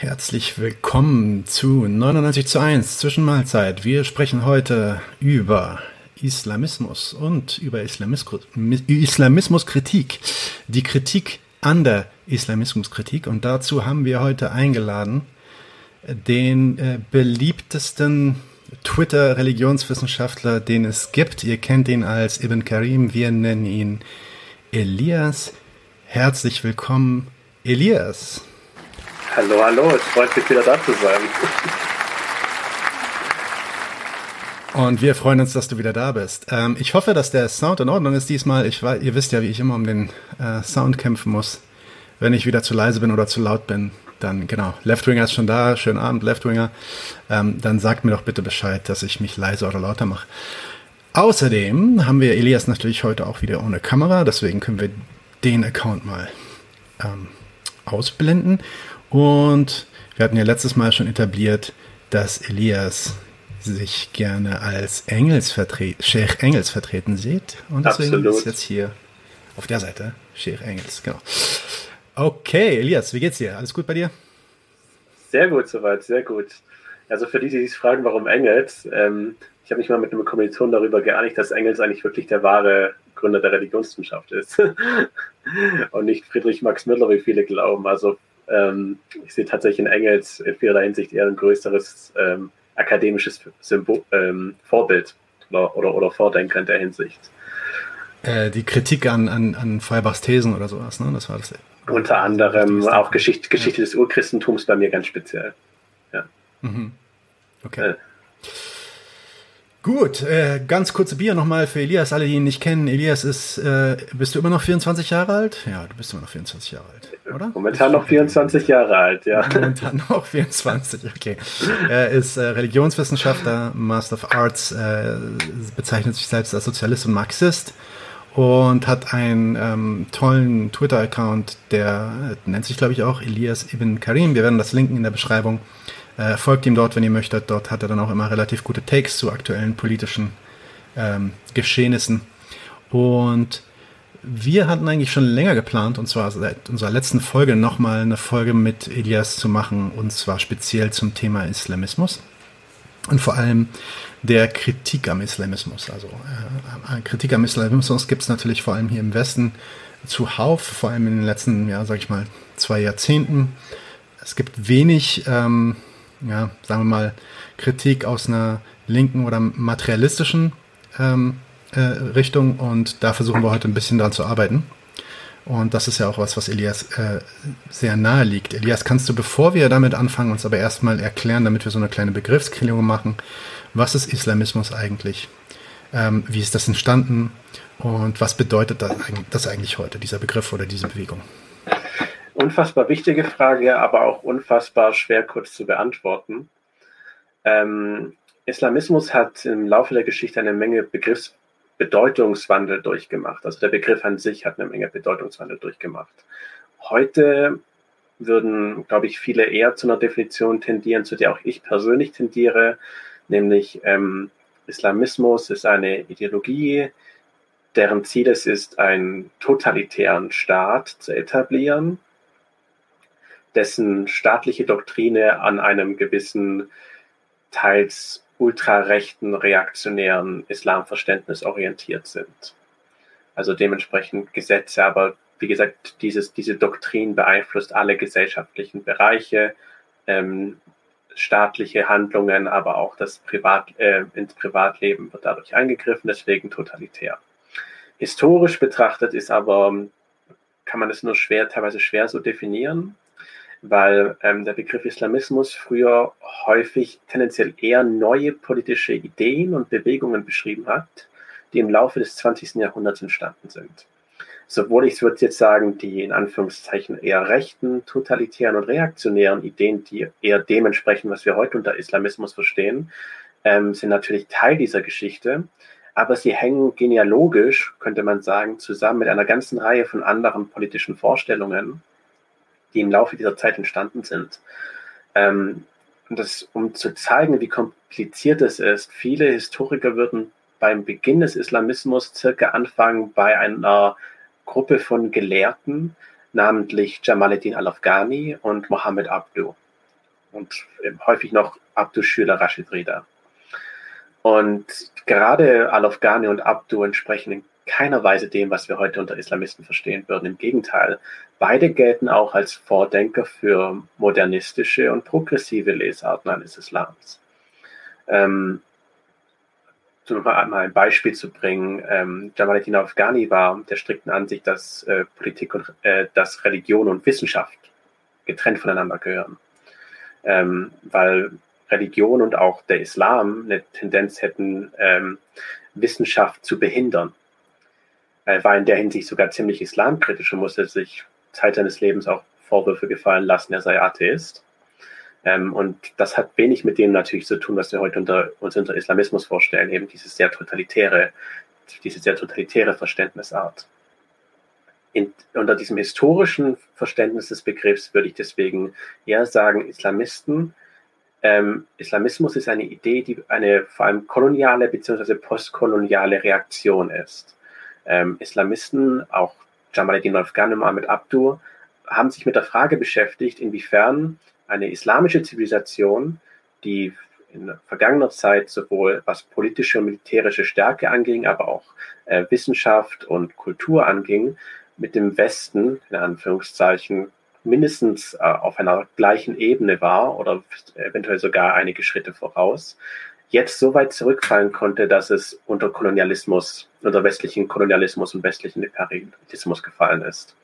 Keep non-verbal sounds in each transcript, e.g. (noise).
Herzlich willkommen zu 99 zu 1 Zwischenmahlzeit. Wir sprechen heute über Islamismus und über Islamismus, Islamismuskritik. Die Kritik an der Islamismuskritik. Und dazu haben wir heute eingeladen den äh, beliebtesten Twitter-Religionswissenschaftler, den es gibt. Ihr kennt ihn als Ibn Karim. Wir nennen ihn Elias. Herzlich willkommen, Elias. Hallo, hallo, es freut mich wieder da zu sein. Und wir freuen uns, dass du wieder da bist. Ähm, ich hoffe, dass der Sound in Ordnung ist diesmal. Ich ihr wisst ja, wie ich immer um den äh, Sound kämpfen muss. Wenn ich wieder zu leise bin oder zu laut bin, dann genau. Leftwinger ist schon da. Schönen Abend, Leftwinger. Ähm, dann sagt mir doch bitte Bescheid, dass ich mich leiser oder lauter mache. Außerdem haben wir Elias natürlich heute auch wieder ohne Kamera. Deswegen können wir den Account mal ähm, ausblenden. Und wir hatten ja letztes Mal schon etabliert, dass Elias sich gerne als Engels vertreten, Sheikh Engels vertreten sieht. Und deswegen Absolut. ist jetzt hier auf der Seite Sheikh Engels, genau. Okay, Elias, wie geht's dir? Alles gut bei dir? Sehr gut soweit, sehr gut. Also für die, die sich fragen, warum Engels, ähm, ich habe mich mal mit einem Kommilitonen darüber geeinigt, dass Engels eigentlich wirklich der wahre Gründer der Religionswissenschaft ist. (laughs) und nicht Friedrich Max Müller, wie viele glauben. Also ähm, ich sehe tatsächlich in Engels in vielerlei Hinsicht eher ein größeres ähm, akademisches Symbol, ähm, Vorbild oder, oder, oder Vordenker in der Hinsicht. Äh, die Kritik an, an, an Feuerbachs Thesen oder sowas, ne? Das war das. Unter anderem auch Geschichte, Geschichte ja. des Urchristentums bei mir ganz speziell. Ja. Mhm. Okay. Äh, Gut, äh, ganz kurze Bier nochmal für Elias, alle, die ihn nicht kennen. Elias ist, äh, bist du immer noch 24 Jahre alt? Ja, du bist immer noch 24 Jahre alt, oder? Momentan noch 24 Jahre alt, ja. Momentan noch 24, okay. Er ist äh, Religionswissenschaftler, Master of Arts, äh, bezeichnet sich selbst als Sozialist und Marxist und hat einen ähm, tollen Twitter-Account, der äh, nennt sich, glaube ich, auch Elias Ibn Karim. Wir werden das linken in der Beschreibung. Äh, folgt ihm dort, wenn ihr möchtet. Dort hat er dann auch immer relativ gute Takes zu aktuellen politischen ähm, Geschehnissen. Und wir hatten eigentlich schon länger geplant, und zwar seit unserer letzten Folge nochmal eine Folge mit Elias zu machen, und zwar speziell zum Thema Islamismus. Und vor allem der Kritik am Islamismus. Also äh, Kritik am Islamismus gibt es natürlich vor allem hier im Westen zuhauf, vor allem in den letzten, ja, sag ich mal, zwei Jahrzehnten. Es gibt wenig ähm, ja, sagen wir mal, Kritik aus einer linken oder materialistischen ähm, äh, Richtung und da versuchen wir heute ein bisschen dran zu arbeiten. Und das ist ja auch was, was Elias äh, sehr nahe liegt. Elias, kannst du, bevor wir damit anfangen, uns aber erstmal erklären, damit wir so eine kleine Begriffsklärung machen, was ist Islamismus eigentlich? Ähm, wie ist das entstanden? Und was bedeutet das, das eigentlich heute, dieser Begriff oder diese Bewegung? unfassbar wichtige Frage, aber auch unfassbar schwer kurz zu beantworten. Ähm, Islamismus hat im Laufe der Geschichte eine Menge Begriffsbedeutungswandel durchgemacht. Also der Begriff an sich hat eine Menge Bedeutungswandel durchgemacht. Heute würden, glaube ich, viele eher zu einer Definition tendieren, zu der auch ich persönlich tendiere, nämlich ähm, Islamismus ist eine Ideologie, deren Ziel es ist, einen totalitären Staat zu etablieren, dessen staatliche Doktrine an einem gewissen, teils ultrarechten, reaktionären Islamverständnis orientiert sind. Also dementsprechend Gesetze, aber wie gesagt, dieses, diese Doktrin beeinflusst alle gesellschaftlichen Bereiche, ähm, staatliche Handlungen, aber auch das Privat, äh, ins Privatleben wird dadurch eingegriffen, deswegen totalitär. Historisch betrachtet ist aber, kann man es nur schwer, teilweise schwer so definieren weil ähm, der Begriff Islamismus früher häufig tendenziell eher neue politische Ideen und Bewegungen beschrieben hat, die im Laufe des 20. Jahrhunderts entstanden sind. Sowohl ich würde jetzt sagen, die in Anführungszeichen eher rechten, totalitären und reaktionären Ideen, die eher dementsprechend, was wir heute unter Islamismus verstehen, ähm, sind natürlich Teil dieser Geschichte, aber sie hängen genealogisch, könnte man sagen, zusammen mit einer ganzen Reihe von anderen politischen Vorstellungen, die im Laufe dieser Zeit entstanden sind. Ähm, und das, um zu zeigen, wie kompliziert es ist, viele Historiker würden beim Beginn des Islamismus circa anfangen bei einer Gruppe von Gelehrten, namentlich Jamaluddin al-Afghani und Mohammed Abdu. und häufig noch Abdus Schüler Rashid Rida. Und gerade Al-Afghani und Abdu entsprechen keiner Weise dem, was wir heute unter Islamisten verstehen würden. Im Gegenteil, beide gelten auch als Vordenker für modernistische und progressive Lesarten eines Islams. Ähm, um mal ein Beispiel zu bringen, ähm, Jamaluddin Afghani war der strikten Ansicht, dass äh, Politik und äh, dass Religion und Wissenschaft getrennt voneinander gehören. Ähm, weil Religion und auch der Islam eine Tendenz hätten, ähm, Wissenschaft zu behindern. Er war in der Hinsicht sogar ziemlich islamkritisch und musste sich Zeit seines Lebens auch Vorwürfe gefallen lassen, er sei Atheist. Ähm, und das hat wenig mit dem natürlich zu tun, was wir heute unter, uns unter Islamismus vorstellen, eben diese sehr totalitäre, diese sehr totalitäre Verständnisart. In, unter diesem historischen Verständnis des Begriffs würde ich deswegen eher sagen, Islamisten, ähm, Islamismus ist eine Idee, die eine vor allem koloniale bzw. postkoloniale Reaktion ist. Ähm, Islamisten, auch Jamaluddin Afghan und Ahmed Abdu, haben sich mit der Frage beschäftigt, inwiefern eine islamische Zivilisation, die in vergangener Zeit sowohl was politische und militärische Stärke anging, aber auch äh, Wissenschaft und Kultur anging, mit dem Westen, in Anführungszeichen, mindestens äh, auf einer gleichen Ebene war oder eventuell sogar einige Schritte voraus, jetzt so weit zurückfallen konnte, dass es unter Kolonialismus, unter westlichen Kolonialismus und westlichen Imperialismus gefallen ist.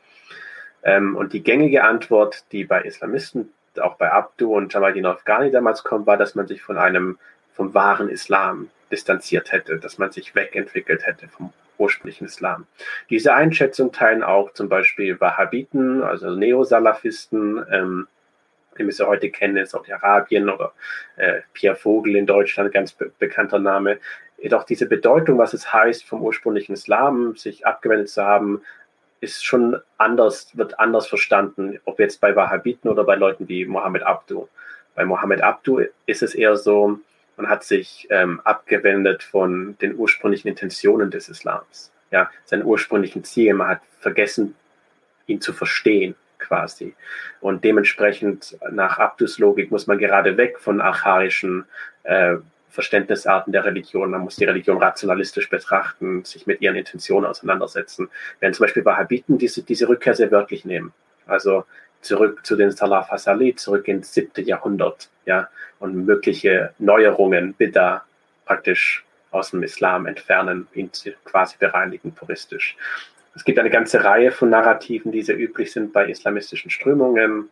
Ähm, und die gängige Antwort, die bei Islamisten auch bei Abdu und Jamaluddin Afghani damals kommt, war, dass man sich von einem, vom wahren Islam distanziert hätte, dass man sich wegentwickelt hätte vom ursprünglichen Islam. Diese Einschätzung teilen auch zum Beispiel Wahhabiten, also Neosalafisten, ähm, die wir sie heute kennen in Saudi-Arabien oder äh, Pierre Vogel in Deutschland, ganz be bekannter Name. Jedoch diese Bedeutung, was es heißt, vom ursprünglichen Islam sich abgewendet zu haben, ist schon anders, wird anders verstanden, ob jetzt bei Wahhabiten oder bei Leuten wie Mohammed Abdu. Bei Mohammed Abdu ist es eher so, man hat sich ähm, abgewendet von den ursprünglichen Intentionen des Islams, ja, seinen ursprünglichen Ziel. Man hat vergessen, ihn zu verstehen, quasi. Und dementsprechend nach Abdus Logik muss man gerade weg von archaischen äh, Verständnisarten der Religion. Man muss die Religion rationalistisch betrachten, sich mit ihren Intentionen auseinandersetzen. Während zum Beispiel Wahhabiten diese, diese Rückkehr sehr wörtlich nehmen. Also zurück zu den Salaf Hasali, zurück ins siebte Jahrhundert, ja, und mögliche Neuerungen, Bidda, praktisch aus dem Islam entfernen, ihn quasi bereinigen, puristisch. Es gibt eine ganze Reihe von Narrativen, die sehr üblich sind bei islamistischen Strömungen.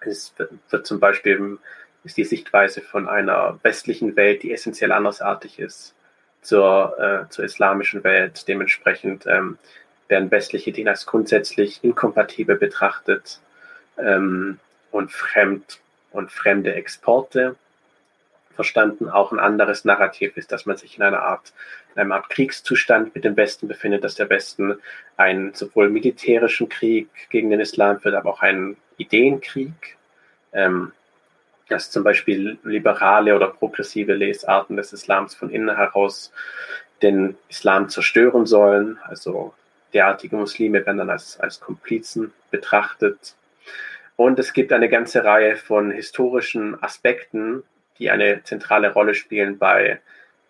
Es wird, zum Beispiel ist die Sichtweise von einer westlichen Welt, die essentiell andersartig ist zur, äh, zur islamischen Welt. Dementsprechend ähm, werden westliche Dinge als grundsätzlich inkompatibel betrachtet ähm, und fremd und fremde Exporte verstanden. Auch ein anderes Narrativ ist, dass man sich in einer Art, in einem Art Kriegszustand mit dem Westen befindet, dass der Westen einen sowohl militärischen Krieg gegen den Islam führt, aber auch einen Ideenkrieg. Ähm, dass zum Beispiel liberale oder progressive Lesarten des Islams von innen heraus den Islam zerstören sollen. Also derartige Muslime werden dann als, als Komplizen betrachtet. Und es gibt eine ganze Reihe von historischen Aspekten, die eine zentrale Rolle spielen bei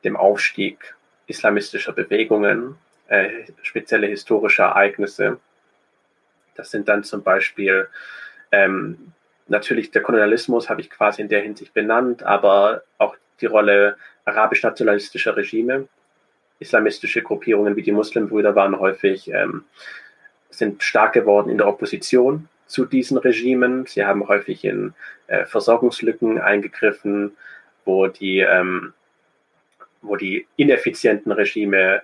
dem Aufstieg islamistischer Bewegungen, äh, spezielle historische Ereignisse. Das sind dann zum Beispiel ähm, natürlich der Kolonialismus habe ich quasi in der Hinsicht benannt, aber auch die Rolle arabisch-nationalistischer Regime. Islamistische Gruppierungen wie die Muslimbrüder waren häufig, ähm, sind stark geworden in der Opposition zu diesen Regimen. Sie haben häufig in äh, Versorgungslücken eingegriffen, wo die, ähm, wo die ineffizienten Regime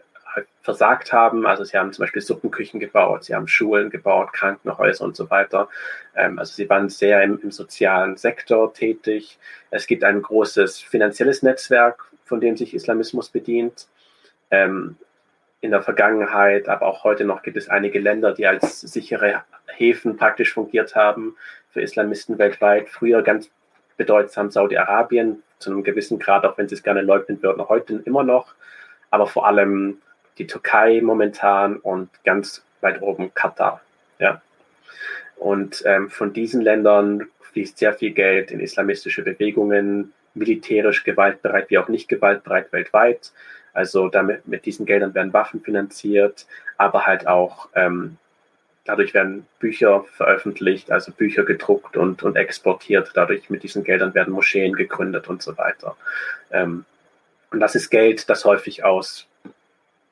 versagt haben. Also sie haben zum Beispiel Suppenküchen gebaut, sie haben Schulen gebaut, Krankenhäuser und so weiter. Ähm, also sie waren sehr im, im, sozialen Sektor tätig. Es gibt ein großes finanzielles Netzwerk, von dem sich Islamismus bedient. Ähm, in der Vergangenheit, aber auch heute noch gibt es einige Länder, die als sichere Häfen praktisch fungiert haben für Islamisten weltweit. Früher ganz bedeutsam Saudi-Arabien, zu einem gewissen Grad, auch wenn sie es gerne leugnen würden, heute immer noch. Aber vor allem die Türkei momentan und ganz weit oben Katar. Ja. Und ähm, von diesen Ländern fließt sehr viel Geld in islamistische Bewegungen, militärisch gewaltbereit wie auch nicht gewaltbereit weltweit. Also damit mit diesen Geldern werden Waffen finanziert, aber halt auch ähm, dadurch werden Bücher veröffentlicht, also Bücher gedruckt und, und exportiert. Dadurch mit diesen Geldern werden Moscheen gegründet und so weiter. Ähm, und das ist Geld, das häufig aus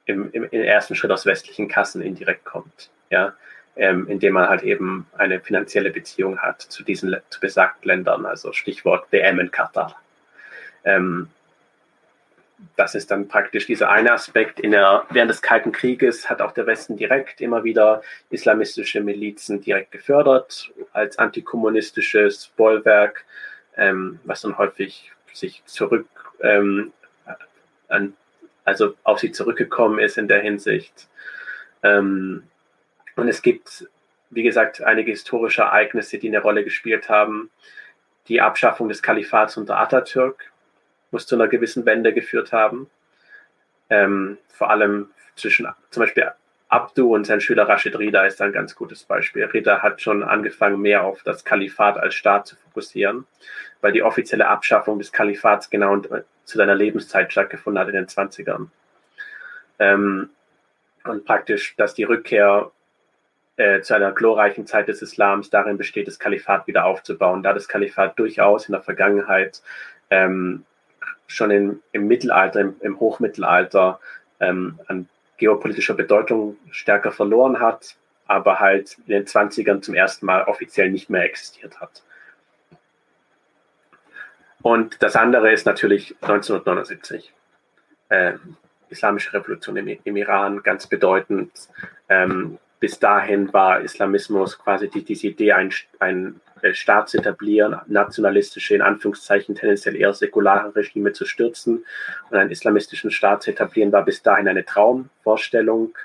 im, im, im ersten Schritt aus westlichen Kassen indirekt kommt. Ja, ähm, indem man halt eben eine finanzielle Beziehung hat zu diesen zu besagten Ländern, also Stichwort WM in Katar. Ähm, das ist dann praktisch dieser eine Aspekt. Der, während des Kalten Krieges hat auch der Westen direkt immer wieder islamistische Milizen direkt gefördert als antikommunistisches Bollwerk, ähm, was dann häufig sich zurück ähm, an, also auf sie zurückgekommen ist in der Hinsicht. Ähm, und es gibt, wie gesagt, einige historische Ereignisse, die eine Rolle gespielt haben. Die Abschaffung des Kalifats unter Atatürk muss zu einer gewissen Wende geführt haben. Ähm, vor allem zwischen zum Beispiel Abdu und sein Schüler Rashid Rida ist ein ganz gutes Beispiel. Rida hat schon angefangen, mehr auf das Kalifat als Staat zu fokussieren, weil die offizielle Abschaffung des Kalifats genau zu seiner Lebenszeit stattgefunden hat in den 20ern. Ähm, und praktisch, dass die Rückkehr äh, zu einer glorreichen Zeit des Islams darin besteht, das Kalifat wieder aufzubauen, da das Kalifat durchaus in der Vergangenheit ähm, schon in, im Mittelalter, im, im Hochmittelalter ähm, an geopolitischer Bedeutung stärker verloren hat, aber halt in den 20ern zum ersten Mal offiziell nicht mehr existiert hat. Und das andere ist natürlich 1979. Äh, Islamische Revolution im, im, Iran, ganz bedeutend. Ähm, bis dahin war Islamismus quasi die, diese Idee, ein, ein äh, Staat zu etablieren, nationalistische, in Anführungszeichen tendenziell eher säkulare Regime zu stürzen und einen islamistischen Staat zu etablieren, war bis dahin eine Traumvorstellung.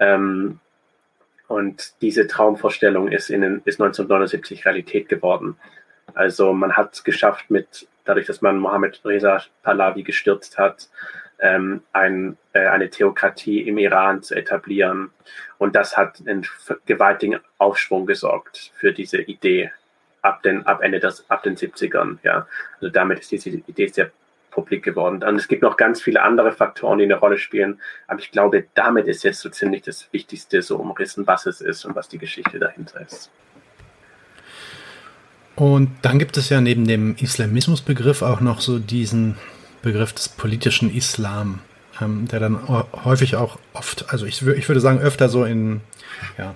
Ähm, und diese Traumvorstellung ist, in, ist 1979 Realität geworden. Also man hat es geschafft, mit, dadurch, dass man Mohammed Reza Pahlavi gestürzt hat, ähm, ein, äh, eine Theokratie im Iran zu etablieren. Und das hat einen gewaltigen Aufschwung gesorgt für diese Idee ab, den, ab Ende des, ab den 70ern. Ja. Also damit ist diese Idee sehr publik geworden. Und es gibt noch ganz viele andere Faktoren, die eine Rolle spielen. Aber ich glaube, damit ist jetzt so ziemlich das Wichtigste so umrissen, was es ist und was die Geschichte dahinter ist. Und dann gibt es ja neben dem Islamismusbegriff auch noch so diesen Begriff des politischen Islam, ähm, der dann häufig auch oft, also ich, ich würde sagen öfter so in, ja,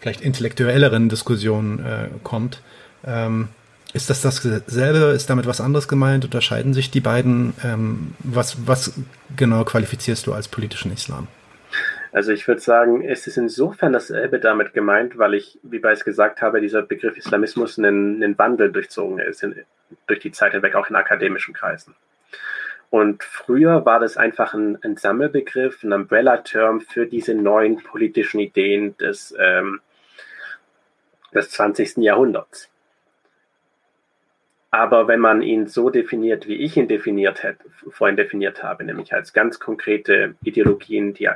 vielleicht intellektuelleren Diskussionen äh, kommt. Ähm, ist das dasselbe? Ist damit was anderes gemeint? Unterscheiden sich die beiden? Ähm, was, was genau qualifizierst du als politischen Islam? Also ich würde sagen, es ist insofern dasselbe damit gemeint, weil ich, wie bereits gesagt habe, dieser Begriff Islamismus einen, einen Wandel durchzogen ist, in, durch die Zeit hinweg, auch in akademischen Kreisen. Und früher war das einfach ein, ein Sammelbegriff, ein Umbrella-Term für diese neuen politischen Ideen des, ähm, des 20. Jahrhunderts. Aber wenn man ihn so definiert, wie ich ihn definiert hätte, vorhin definiert habe, nämlich als ganz konkrete Ideologien, die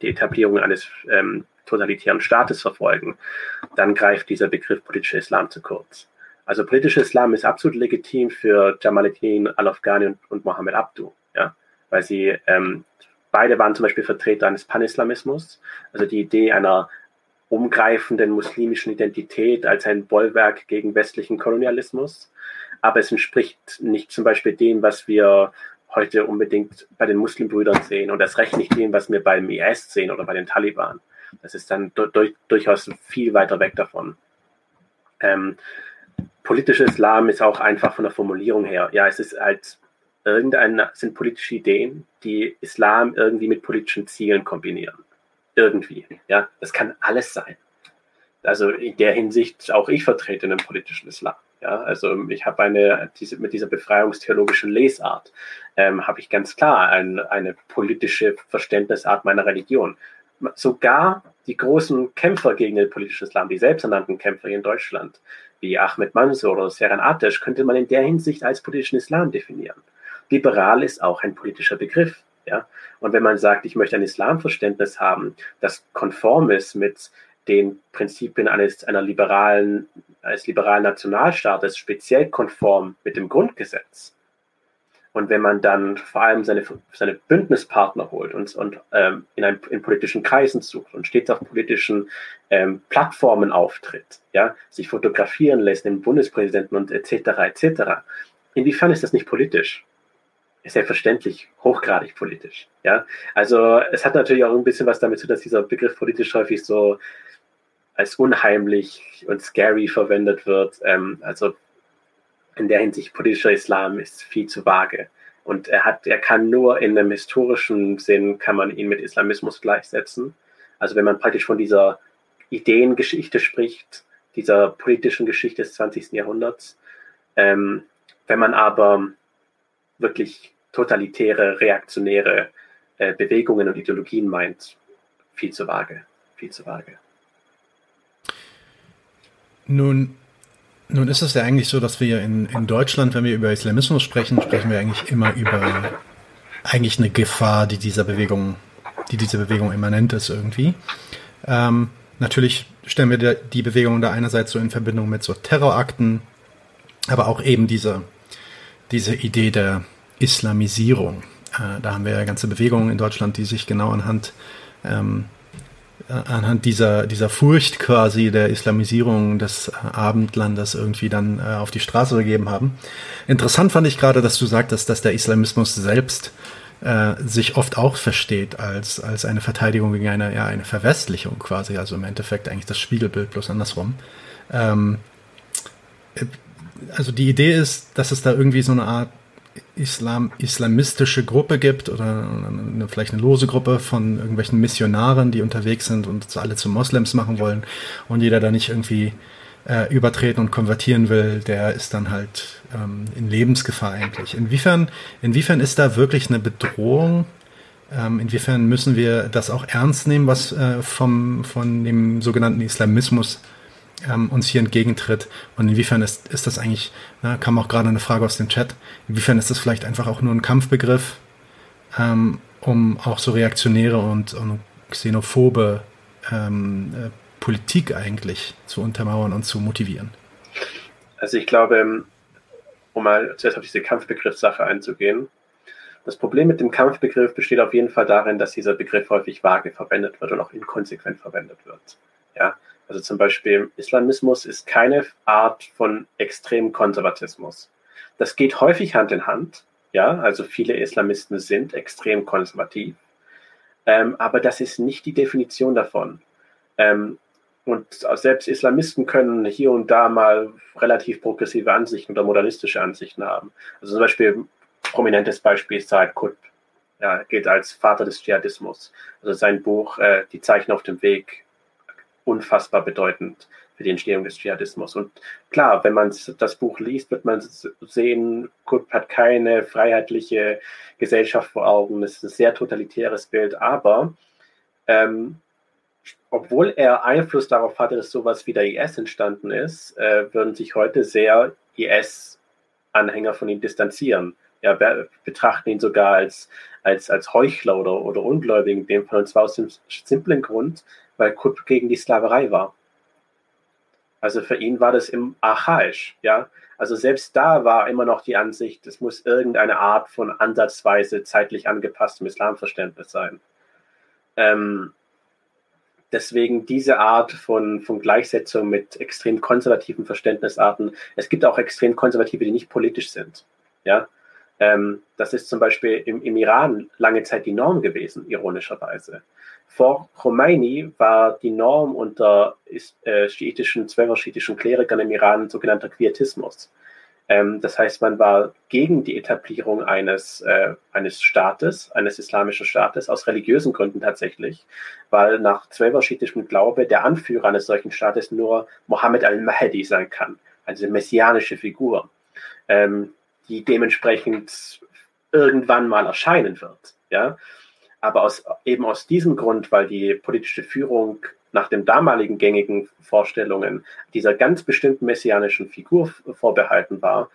die Etablierung eines ähm, totalitären Staates verfolgen, dann greift dieser Begriff politischer Islam zu kurz. Also politischer Islam ist absolut legitim für Jamaluddin al-Afghani und, und Mohammed Abdu, ja, weil sie ähm, beide waren zum Beispiel Vertreter eines Panislamismus, also die Idee einer umgreifenden muslimischen Identität als ein Bollwerk gegen westlichen Kolonialismus. Aber es entspricht nicht zum Beispiel dem, was wir heute unbedingt bei den Muslimbrüdern sehen und das recht nicht dem, was wir beim IS sehen oder bei den Taliban. Das ist dann durch, durchaus viel weiter weg davon. Ähm, politischer Islam ist auch einfach von der Formulierung her. Ja, es ist halt irgendeine, sind politische Ideen, die Islam irgendwie mit politischen Zielen kombinieren irgendwie. Ja, das kann alles sein. Also in der Hinsicht auch ich vertrete einen politischen Islam. Ja, also ich habe eine diese, mit dieser befreiungstheologischen Lesart ähm, habe ich ganz klar ein, eine politische Verständnisart meiner Religion. Sogar die großen Kämpfer gegen den politischen Islam, die selbsternannten Kämpfer hier in Deutschland, wie Ahmed Mansour oder Seren Atesh, könnte man in der Hinsicht als politischen Islam definieren. Liberal ist auch ein politischer Begriff. Ja? Und wenn man sagt, ich möchte ein Islamverständnis haben, das konform ist mit den Prinzipien eines einer liberalen, eines liberalen Nationalstaates speziell konform mit dem Grundgesetz. Und wenn man dann vor allem seine, seine Bündnispartner holt und, und ähm, in, einem, in politischen Kreisen sucht und stets auf politischen ähm, Plattformen auftritt, ja, sich fotografieren lässt, den Bundespräsidenten und etc. etc. Inwiefern ist das nicht politisch? Selbstverständlich hochgradig politisch. Ja, also es hat natürlich auch ein bisschen was damit zu, dass dieser Begriff politisch häufig so als unheimlich und scary verwendet wird. Ähm, also in der Hinsicht politischer Islam ist viel zu vage. Und er hat, er kann nur in einem historischen Sinn kann man ihn mit Islamismus gleichsetzen. Also wenn man praktisch von dieser Ideengeschichte spricht, dieser politischen Geschichte des 20. Jahrhunderts. Ähm, wenn man aber wirklich totalitäre, reaktionäre äh, Bewegungen und Ideologien meint, viel zu vage, viel zu vage. Nun nun ist es ja eigentlich so, dass wir in, in Deutschland, wenn wir über Islamismus sprechen, sprechen wir eigentlich immer über eigentlich eine Gefahr, die dieser Bewegung, die dieser Bewegung immanent ist irgendwie. Ähm, natürlich stellen wir die Bewegung da einerseits so in Verbindung mit so Terrorakten, aber auch eben diese, diese Idee der Islamisierung. Äh, da haben wir ja ganze Bewegungen in Deutschland, die sich genau anhand ähm, anhand dieser, dieser Furcht quasi der Islamisierung des Abendlandes irgendwie dann äh, auf die Straße gegeben haben. Interessant fand ich gerade, dass du sagtest, dass der Islamismus selbst äh, sich oft auch versteht als, als eine Verteidigung gegen eine, ja, eine Verwestlichung quasi, also im Endeffekt eigentlich das Spiegelbild bloß andersrum. Ähm, äh, also die Idee ist, dass es da irgendwie so eine Art Islam, islamistische Gruppe gibt oder eine, vielleicht eine lose Gruppe von irgendwelchen Missionaren, die unterwegs sind und alle zu Moslems machen wollen und jeder da nicht irgendwie äh, übertreten und konvertieren will, der ist dann halt ähm, in Lebensgefahr eigentlich. Inwiefern, inwiefern ist da wirklich eine Bedrohung? Ähm, inwiefern müssen wir das auch ernst nehmen, was äh, vom, von dem sogenannten Islamismus ähm, uns hier entgegentritt und inwiefern ist, ist das eigentlich, na, kam auch gerade eine Frage aus dem Chat, inwiefern ist das vielleicht einfach auch nur ein Kampfbegriff, ähm, um auch so reaktionäre und, und xenophobe ähm, äh, Politik eigentlich zu untermauern und zu motivieren? Also ich glaube, um mal zuerst auf diese Kampfbegriffssache einzugehen, das Problem mit dem Kampfbegriff besteht auf jeden Fall darin, dass dieser Begriff häufig vage verwendet wird und auch inkonsequent verwendet wird. Ja, also zum Beispiel Islamismus ist keine Art von extremem Konservatismus. Das geht häufig Hand in Hand. Ja, also viele Islamisten sind extrem konservativ. Ähm, aber das ist nicht die Definition davon. Ähm, und selbst Islamisten können hier und da mal relativ progressive Ansichten oder modernistische Ansichten haben. Also zum Beispiel prominentes Beispiel ist Saad Qutb. Ja, gilt als Vater des Dschihadismus. Also sein Buch äh, Die Zeichen auf dem Weg unfassbar bedeutend für die Entstehung des Dschihadismus. Und klar, wenn man das Buch liest, wird man sehen, Kurt hat keine freiheitliche Gesellschaft vor Augen. Es ist ein sehr totalitäres Bild, aber ähm, obwohl er Einfluss darauf hatte, dass sowas wie der IS entstanden ist, äh, würden sich heute sehr IS-Anhänger von ihm distanzieren. Ja, betrachten ihn sogar als, als, als Heuchler oder, oder Ungläubigen, in dem Fall, und zwar aus dem simplen Grund, weil Kut gegen die Sklaverei war. Also für ihn war das im archaisch, ja. Also selbst da war immer noch die Ansicht, es muss irgendeine Art von ansatzweise zeitlich angepasstem Islamverständnis sein. Ähm, deswegen diese Art von, von Gleichsetzung mit extrem konservativen Verständnisarten. Es gibt auch extrem konservative, die nicht politisch sind. Ja, ähm, das ist zum Beispiel im, im Iran lange Zeit die Norm gewesen, ironischerweise. Vor Khomeini war die Norm unter äh, schiitischen, zwölfer-schiitischen Klerikern im Iran sogenannter Quietismus. Ähm, das heißt, man war gegen die Etablierung eines, äh, eines Staates, eines islamischen Staates, aus religiösen Gründen tatsächlich, weil nach zwölfer-schiitischem Glaube der Anführer eines solchen Staates nur Mohammed al-Mahdi sein kann, also eine messianische Figur, ähm, die dementsprechend irgendwann mal erscheinen wird. Ja? Aber aus, eben aus diesem Grund, weil die politische Führung nach den damaligen gängigen Vorstellungen dieser ganz bestimmten messianischen Figur vorbehalten war,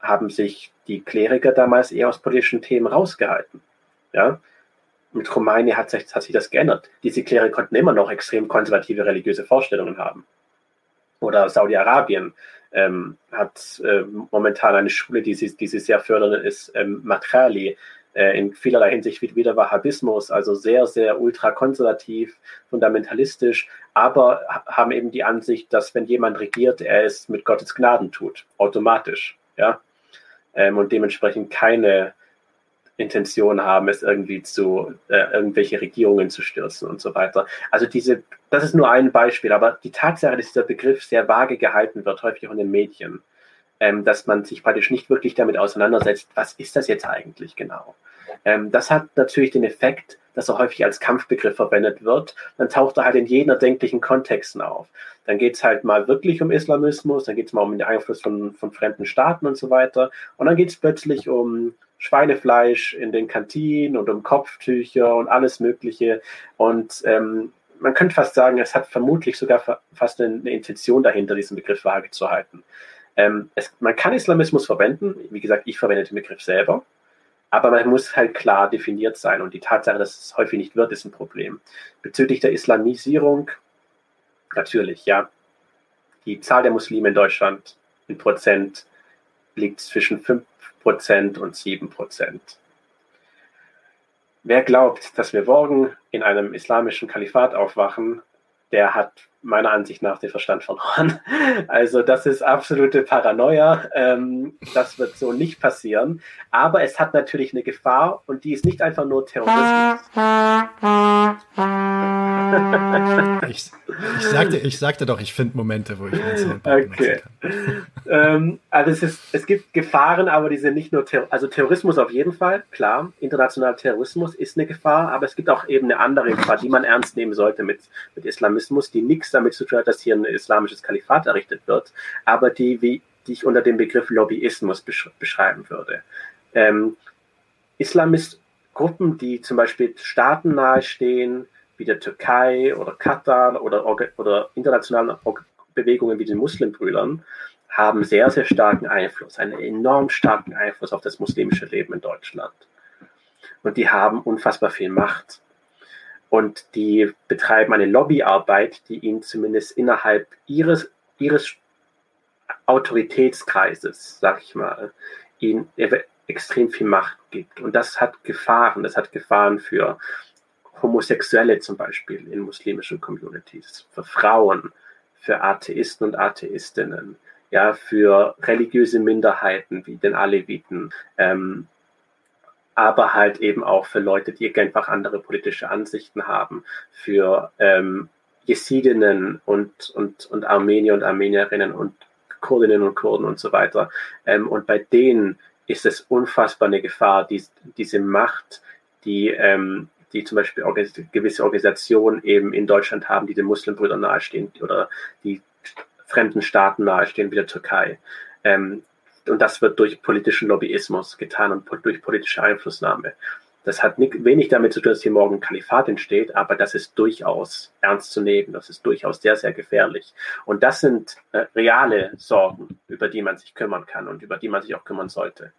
haben sich die Kleriker damals eher aus politischen Themen rausgehalten. Ja? mit Khomeini hat sich, hat sich das geändert. Diese Kleriker konnten immer noch extrem konservative religiöse Vorstellungen haben. Oder Saudi-Arabien ähm, hat äh, momentan eine Schule, die sie, die sie sehr fördern, ist ähm, Matrali, in vielerlei Hinsicht wieder Wahhabismus, also sehr, sehr ultrakonservativ, fundamentalistisch, aber haben eben die Ansicht, dass wenn jemand regiert, er es mit Gottes Gnaden tut, automatisch, ja, ähm, und dementsprechend keine Intention haben, es irgendwie zu äh, irgendwelche Regierungen zu stürzen und so weiter. Also diese, das ist nur ein Beispiel, aber die Tatsache, dass dieser Begriff sehr vage gehalten wird, häufig auch in den Medien, ähm, dass man sich praktisch nicht wirklich damit auseinandersetzt, was ist das jetzt eigentlich genau. Ähm, das hat natürlich den Effekt, dass er häufig als Kampfbegriff verwendet wird. Dann taucht er halt in jeden erdenklichen Kontexten auf. Dann geht es halt mal wirklich um Islamismus, dann geht es mal um den Einfluss von, von fremden Staaten und so weiter. Und dann geht es plötzlich um Schweinefleisch in den Kantinen und um Kopftücher und alles Mögliche. Und ähm, man könnte fast sagen, es hat vermutlich sogar fast eine, Intention dahinter, diesen Begriff vage zu halten. Ähm, es, man kann Islamismus verwenden. Wie gesagt, ich verwende den Begriff selber. Aber man muss halt klar definiert sein. Und die Tatsache, dass es häufig nicht wird, ist ein Problem. Bezüglich der Islamisierung, natürlich, ja. Die Zahl der Muslime in Deutschland in Prozent liegt zwischen 5 Prozent und 7 Prozent. Wer glaubt, dass wir morgen in einem islamischen Kalifat aufwachen, der hat meiner Ansicht nach den Verstand verloren. Also das ist absolute Paranoia. Ähm, das wird so nicht passieren. Aber es hat natürlich eine Gefahr und die ist nicht einfach nur Terrorismus. ich, ich, sagte, ich sagte doch, ich finde Momente, wo ich okay. kann. ähm, also es, ist, es gibt Gefahren, aber die sind nicht nur Ter also Terrorismus auf jeden Fall, klar. Internationaler Terrorismus ist eine Gefahr, aber es gibt auch eben eine andere Gefahr, die man ernst nehmen sollte mit, mit Islamismus, die nichts damit zu tun hat, dass hier ein islamisches Kalifat errichtet wird, aber die, wie, die ich unter dem Begriff Lobbyismus besch beschreiben würde. Ähm, Islamistgruppen, die zum Beispiel Staaten nahestehen, wie der Türkei oder Katar oder, oder internationalen Bewegungen wie den Muslimbrüdern, haben sehr, sehr starken Einfluss, einen enorm starken Einfluss auf das muslimische Leben in Deutschland. Und die haben unfassbar viel Macht. Und die betreiben eine Lobbyarbeit, die ihnen zumindest innerhalb ihres, ihres Autoritätskreises, sag ich mal, ihnen extrem viel Macht gibt. Und das hat Gefahren. Das hat Gefahren für Homosexuelle zum Beispiel in muslimischen Communities, für Frauen, für Atheisten und Atheistinnen, ja, für religiöse Minderheiten wie den Aleviten, ähm, aber halt eben auch für Leute, die einfach andere politische Ansichten haben, für ähm, Jesidinnen und, und, und Armenier und Armenierinnen und Kurdinnen und Kurden und so weiter. Ähm, und bei denen ist es unfassbar eine Gefahr, die, diese Macht, die, ähm, die zum Beispiel gewisse Organisationen eben in Deutschland haben, die den Muslimbrüdern nahestehen oder die fremden Staaten nahestehen, wie der Türkei. Ähm, und das wird durch politischen Lobbyismus getan und durch politische Einflussnahme. Das hat wenig damit zu tun, dass hier morgen ein Kalifat entsteht, aber das ist durchaus ernst zu nehmen. Das ist durchaus sehr, sehr gefährlich. Und das sind äh, reale Sorgen, über die man sich kümmern kann und über die man sich auch kümmern sollte.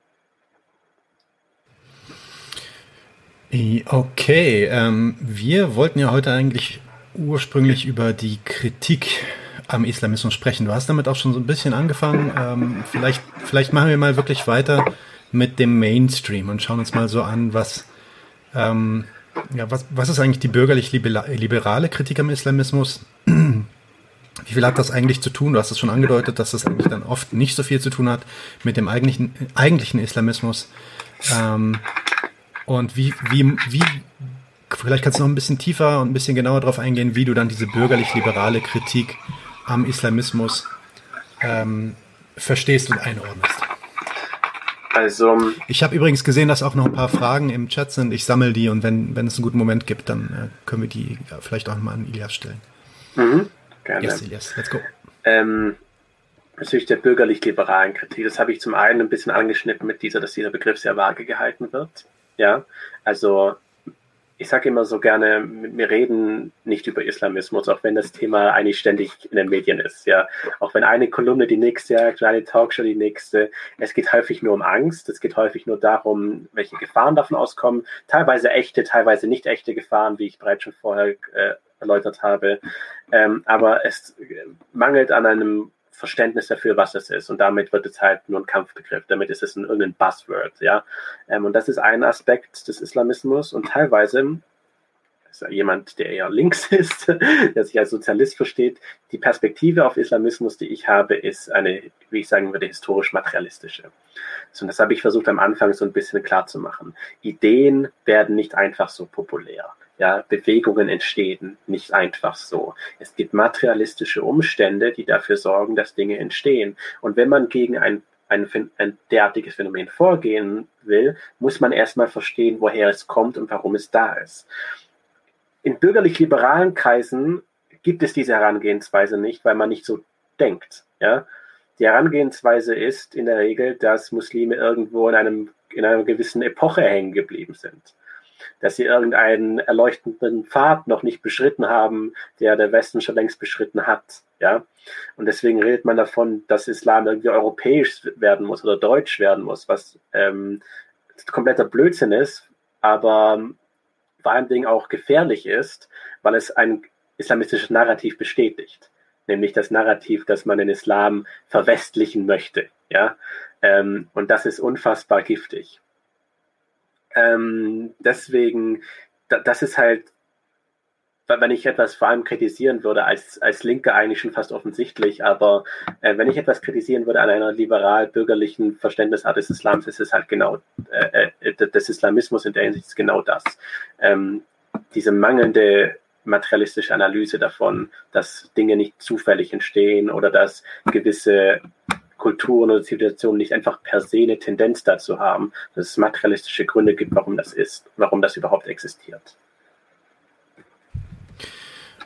Okay, ähm, wir wollten ja heute eigentlich ursprünglich über die Kritik am Islamismus sprechen. Du hast damit auch schon so ein bisschen angefangen. Ähm, vielleicht, vielleicht machen wir mal wirklich weiter mit dem Mainstream und schauen uns mal so an, was, ähm, ja, was, was ist eigentlich die bürgerlich-liberale Kritik am Islamismus? (clears throat) Wie viel hat das eigentlich zu tun? Du hast es schon angedeutet, dass das eigentlich dann oft nicht so viel zu tun hat mit dem eigentlichen, eigentlichen Islamismus. Ähm, und wie, wie, wie, vielleicht kannst du noch ein bisschen tiefer und ein bisschen genauer darauf eingehen, wie du dann diese bürgerlich-liberale Kritik am Islamismus ähm, verstehst und einordnest. Also, ich habe übrigens gesehen, dass auch noch ein paar Fragen im Chat sind. Ich sammle die und wenn, wenn es einen guten Moment gibt, dann äh, können wir die vielleicht auch mal an Ilias stellen. Mhm, gerne. Yes, Ilias, let's go. Ähm, bezüglich der bürgerlich-liberalen Kritik, das habe ich zum einen ein bisschen angeschnitten mit dieser, dass dieser Begriff sehr vage gehalten wird. Ja, also ich sage immer so gerne, wir reden nicht über Islamismus, auch wenn das Thema eigentlich ständig in den Medien ist. Ja, auch wenn eine Kolumne die nächste jagt, eine Talkshow die nächste. Es geht häufig nur um Angst. Es geht häufig nur darum, welche Gefahren davon auskommen. Teilweise echte, teilweise nicht echte Gefahren, wie ich bereits schon vorher äh, erläutert habe. Ähm, aber es mangelt an einem Verständnis dafür, was es ist. Und damit wird es halt nur ein Kampfbegriff. Damit ist es ein, irgendein Buzzword, ja. Ähm, und das ist ein Aspekt des Islamismus. Und teilweise ist jemand, der eher links (laughs) ist, der sich als Sozialist versteht. Die Perspektive auf Islamismus, die ich habe, ist eine, wie ich sagen würde, historisch-materialistische. So, und das habe ich versucht am Anfang so ein bisschen klar zu machen. Ideen werden nicht einfach so populär. Ja, Bewegungen entstehen nicht einfach so. Es gibt materialistische Umstände, die dafür sorgen, dass Dinge entstehen. Und wenn man gegen ein, ein, ein derartiges Phänomen vorgehen will, muss man erstmal verstehen, woher es kommt und warum es da ist. In bürgerlich-liberalen Kreisen gibt es diese Herangehensweise nicht, weil man nicht so denkt. Ja? Die Herangehensweise ist in der Regel, dass Muslime irgendwo in, einem, in einer gewissen Epoche hängen geblieben sind dass sie irgendeinen erleuchtenden Pfad noch nicht beschritten haben, der der Westen schon längst beschritten hat. Ja? Und deswegen redet man davon, dass Islam irgendwie europäisch werden muss oder deutsch werden muss, was ähm, kompletter Blödsinn ist, aber vor allen Dingen auch gefährlich ist, weil es ein islamistisches Narrativ bestätigt. Nämlich das Narrativ, dass man den Islam verwestlichen möchte. Ja? Ähm, und das ist unfassbar giftig. Ähm, deswegen, da, das ist halt, wenn ich etwas vor allem kritisieren würde, als, als Linke eigentlich schon fast offensichtlich, aber äh, wenn ich etwas kritisieren würde an einer liberal-bürgerlichen Verständnisart des Islams, ist es halt genau, äh, äh, des Islamismus in der Hinsicht ist genau das. Ähm, diese mangelnde materialistische Analyse davon, dass Dinge nicht zufällig entstehen oder dass gewisse Kulturen oder Zivilisationen nicht einfach per se eine Tendenz dazu haben, dass es materialistische Gründe gibt, warum das ist, warum das überhaupt existiert.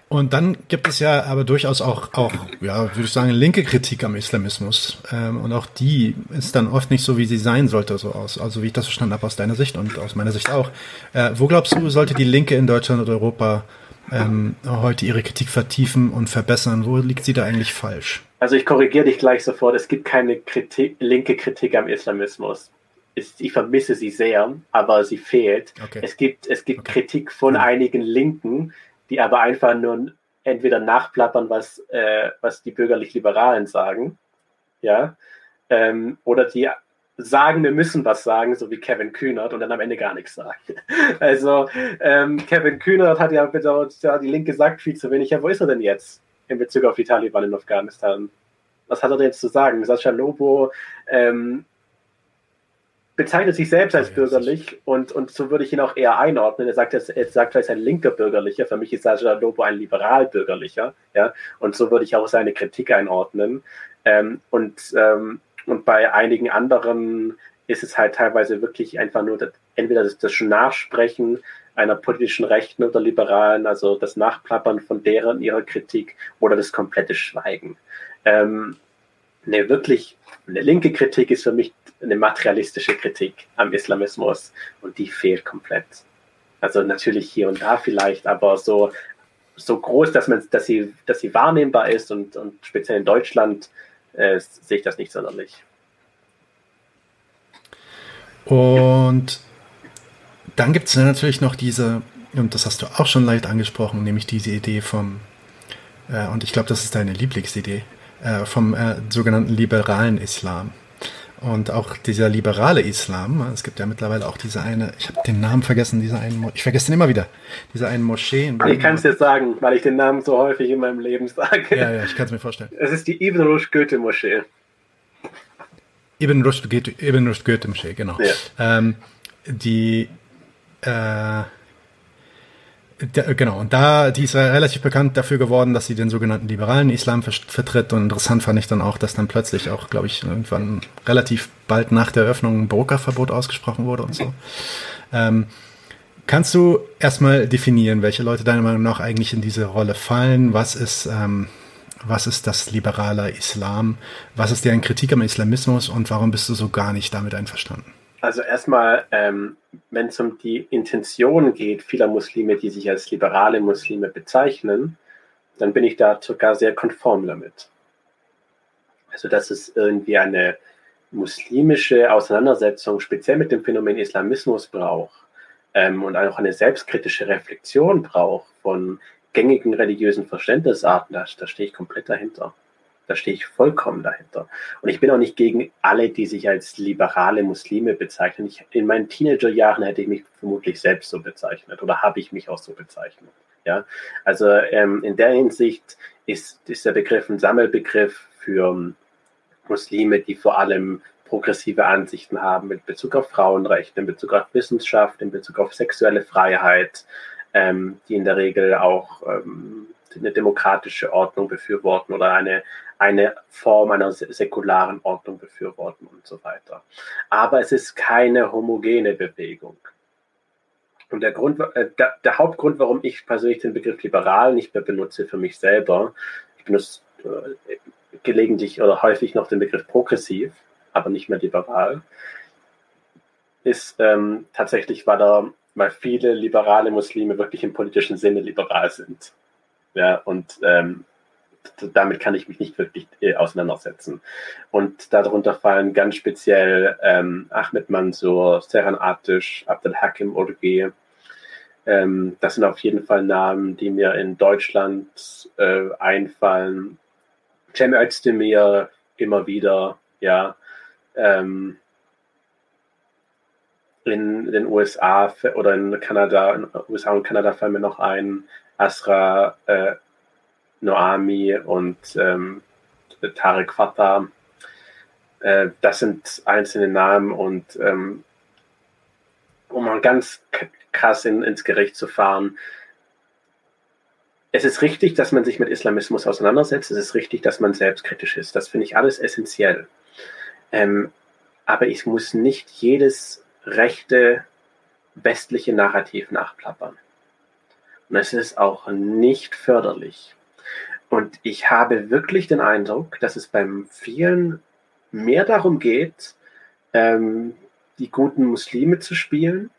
Und dann gibt es ja aber durchaus auch, auch ja, würde ich sagen, linke Kritik am Islamismus. Ähm, und auch die ist dann oft nicht so, wie sie sein sollte, so aus. Also wie ich das verstanden habe aus deiner Sicht und aus meiner Sicht auch. Äh, wo glaubst du, sollte die Linke in Deutschland und Europa ähm, heute ihre Kritik vertiefen und verbessern? Wo liegt sie da eigentlich falsch? Also ich korrigiere dich gleich sofort. Es gibt keine Kritik, linke Kritik am Islamismus. Ich vermisse sie sehr, aber sie fehlt. Okay. Es gibt, es gibt okay. Kritik von ja. einigen Linken, die aber einfach nur entweder nachplappern, was, äh, was die bürgerlich-Liberalen sagen, ja, ähm, oder die sagen, wir müssen was sagen, so wie Kevin Kühnert und dann am Ende gar nichts sagen. (laughs) Also ähm, Kevin Kühnert hat ja bedauert, ja, die Linke sagt viel zu wenig. Ja, wo ist er denn jetzt in Bezug auf die Taliban in Afghanistan? Was hat er denn jetzt zu sagen? Sascha Lobo ähm, bezeichnet sich selbst als bürgerlich und, und so würde ich ihn auch eher einordnen. Er sagt, er sagt, er ist ein linker Bürgerlicher. Für mich ist Sascha Lobo ein liberal-bürgerlicher. Ja? Und so würde ich auch seine Kritik einordnen. Ähm, und ähm, und bei einigen anderen ist es halt teilweise wirklich einfach nur das, entweder das, das Nachsprechen einer politischen Rechten oder Liberalen, also das Nachplappern von deren ihrer Kritik oder das komplette Schweigen. Ähm, eine wirklich eine linke Kritik ist für mich eine materialistische Kritik am Islamismus und die fehlt komplett. Also natürlich hier und da vielleicht, aber so, so groß, dass man, dass sie, dass sie wahrnehmbar ist und, und speziell in Deutschland äh, sehe ich das nicht sonderlich. Und dann gibt es natürlich noch diese, und das hast du auch schon leicht angesprochen, nämlich diese Idee vom, äh, und ich glaube, das ist deine Lieblingsidee, äh, vom äh, sogenannten liberalen Islam. Und auch dieser liberale Islam, es gibt ja mittlerweile auch diese eine, ich habe den Namen vergessen, diese einen, ich vergesse den immer wieder, diese einen Moschee. In ich kann es jetzt sagen, weil ich den Namen so häufig in meinem Leben sage. Ja, ja, ich kann es mir vorstellen. Es ist die Ibn Rushd Goethe Moschee. Ibn Rushd Goethe, Ibn Rushd Goethe Moschee, genau. Ja. Ähm, die, äh, genau, und da, die ist relativ bekannt dafür geworden, dass sie den sogenannten liberalen Islam vertritt. Und interessant fand ich dann auch, dass dann plötzlich auch, glaube ich, irgendwann relativ bald nach der Eröffnung ein Burka-Verbot ausgesprochen wurde und so. Ähm, kannst du erstmal definieren, welche Leute deiner Meinung nach eigentlich in diese Rolle fallen? Was ist, ähm, was ist das liberale Islam? Was ist deren Kritik am Islamismus und warum bist du so gar nicht damit einverstanden? Also erstmal, ähm, wenn es um die Intention geht, vieler Muslime, die sich als liberale Muslime bezeichnen, dann bin ich da sogar sehr konform damit. Also dass es irgendwie eine muslimische Auseinandersetzung speziell mit dem Phänomen Islamismus braucht ähm, und auch eine selbstkritische Reflexion braucht von gängigen religiösen Verständnisarten, da, da stehe ich komplett dahinter. Da stehe ich vollkommen dahinter. Und ich bin auch nicht gegen alle, die sich als liberale Muslime bezeichnen. Ich, in meinen Teenagerjahren hätte ich mich vermutlich selbst so bezeichnet oder habe ich mich auch so bezeichnet. Ja, also ähm, in der Hinsicht ist, ist der Begriff ein Sammelbegriff für ähm, Muslime, die vor allem progressive Ansichten haben in Bezug auf Frauenrechte, in Bezug auf Wissenschaft, in Bezug auf sexuelle Freiheit, ähm, die in der Regel auch ähm, eine demokratische Ordnung befürworten oder eine, eine Form einer säkularen Ordnung befürworten und so weiter. Aber es ist keine homogene Bewegung. Und der, Grund, äh, der, Hauptgrund, warum ich persönlich den Begriff liberal nicht mehr benutze für mich selber, ich benutze äh, gelegentlich oder häufig noch den Begriff progressiv, aber nicht mehr liberal, ist ähm, tatsächlich, weil, er, weil viele liberale Muslime wirklich im politischen Sinne liberal sind. Ja, und ähm, damit kann ich mich nicht wirklich äh, auseinandersetzen. Und darunter fallen ganz speziell ähm, Ahmed Mansour, Serhan Atish, Abdel Hakim Urgi. Ähm, das sind auf jeden Fall Namen, die mir in Deutschland äh, einfallen. Cem Özdemir immer wieder, ja. Ähm, in den USA oder in Kanada, in USA und Kanada fallen mir noch ein, Asra äh, Noami und ähm, Tarek Fatah. Äh, das sind einzelne Namen und ähm, um mal ganz krass in, ins Gericht zu fahren, es ist richtig, dass man sich mit Islamismus auseinandersetzt. Es ist richtig, dass man selbstkritisch ist. Das finde ich alles essentiell. Ähm, aber ich muss nicht jedes rechte westliche Narrativ nachplappern. Und es ist auch nicht förderlich. Und ich habe wirklich den Eindruck, dass es beim vielen mehr darum geht, ähm, die guten Muslime zu spielen.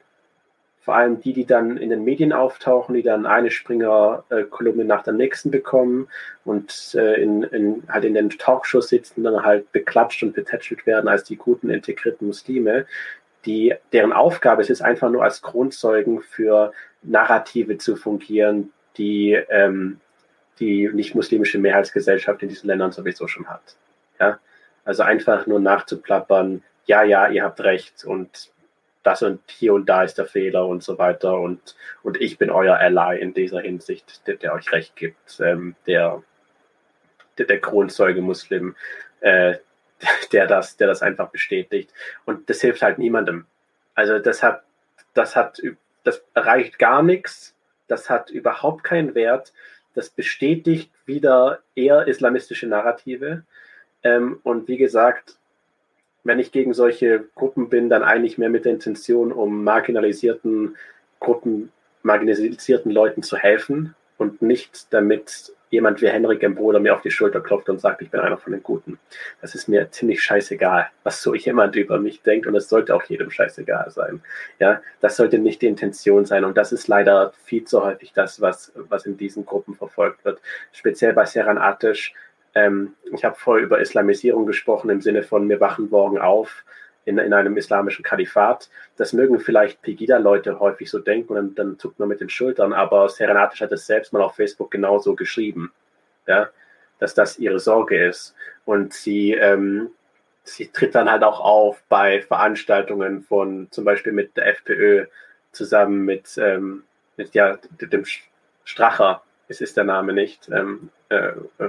Vor allem die, die dann in den Medien auftauchen, die dann eine Springer-Kolumne nach der nächsten bekommen und äh, in, in, halt in den Talkshows sitzen, dann halt beklatscht und betätschelt werden als die guten integrierten Muslime, die, deren Aufgabe es ist, einfach nur als Grundzeugen für Narrative zu fungieren, die ähm, die nicht-muslimische Mehrheitsgesellschaft in diesen Ländern sowieso schon hat. Ja? Also einfach nur nachzuplappern, ja, ja, ihr habt recht und das und hier und da ist der Fehler und so weiter und, und ich bin euer Ally in dieser Hinsicht, der, der euch recht gibt, ähm, der, der, der Kronzeuge Muslim, äh, (laughs) der das, der das einfach bestätigt. Und das hilft halt niemandem. Also das hat, das hat, das erreicht gar nichts, das hat überhaupt keinen Wert, das bestätigt wieder eher islamistische Narrative. Ähm, und wie gesagt, wenn ich gegen solche Gruppen bin, dann eigentlich mehr mit der Intention, um marginalisierten Gruppen, marginalisierten Leuten zu helfen und nicht damit jemand wie Henrik im Bruder mir auf die Schulter klopft und sagt, ich bin einer von den Guten. Das ist mir ziemlich scheißegal, was so jemand über mich denkt und es sollte auch jedem scheißegal sein. Ja, das sollte nicht die Intention sein und das ist leider viel zu häufig das, was, was in diesen Gruppen verfolgt wird. Speziell bei Seran Atisch. Ähm, ich habe vorher über Islamisierung gesprochen im Sinne von wir wachen morgen auf in, in einem islamischen Kalifat. Das mögen vielleicht Pegida-Leute häufig so denken und dann, zuckt man mit den Schultern, aber Serenatisch hat es selbst mal auf Facebook genauso geschrieben, ja, dass das ihre Sorge ist. Und sie, ähm, sie tritt dann halt auch auf bei Veranstaltungen von zum Beispiel mit der FPÖ zusammen mit, ähm, mit ja, dem Stracher, es ist der Name nicht, ähm, äh,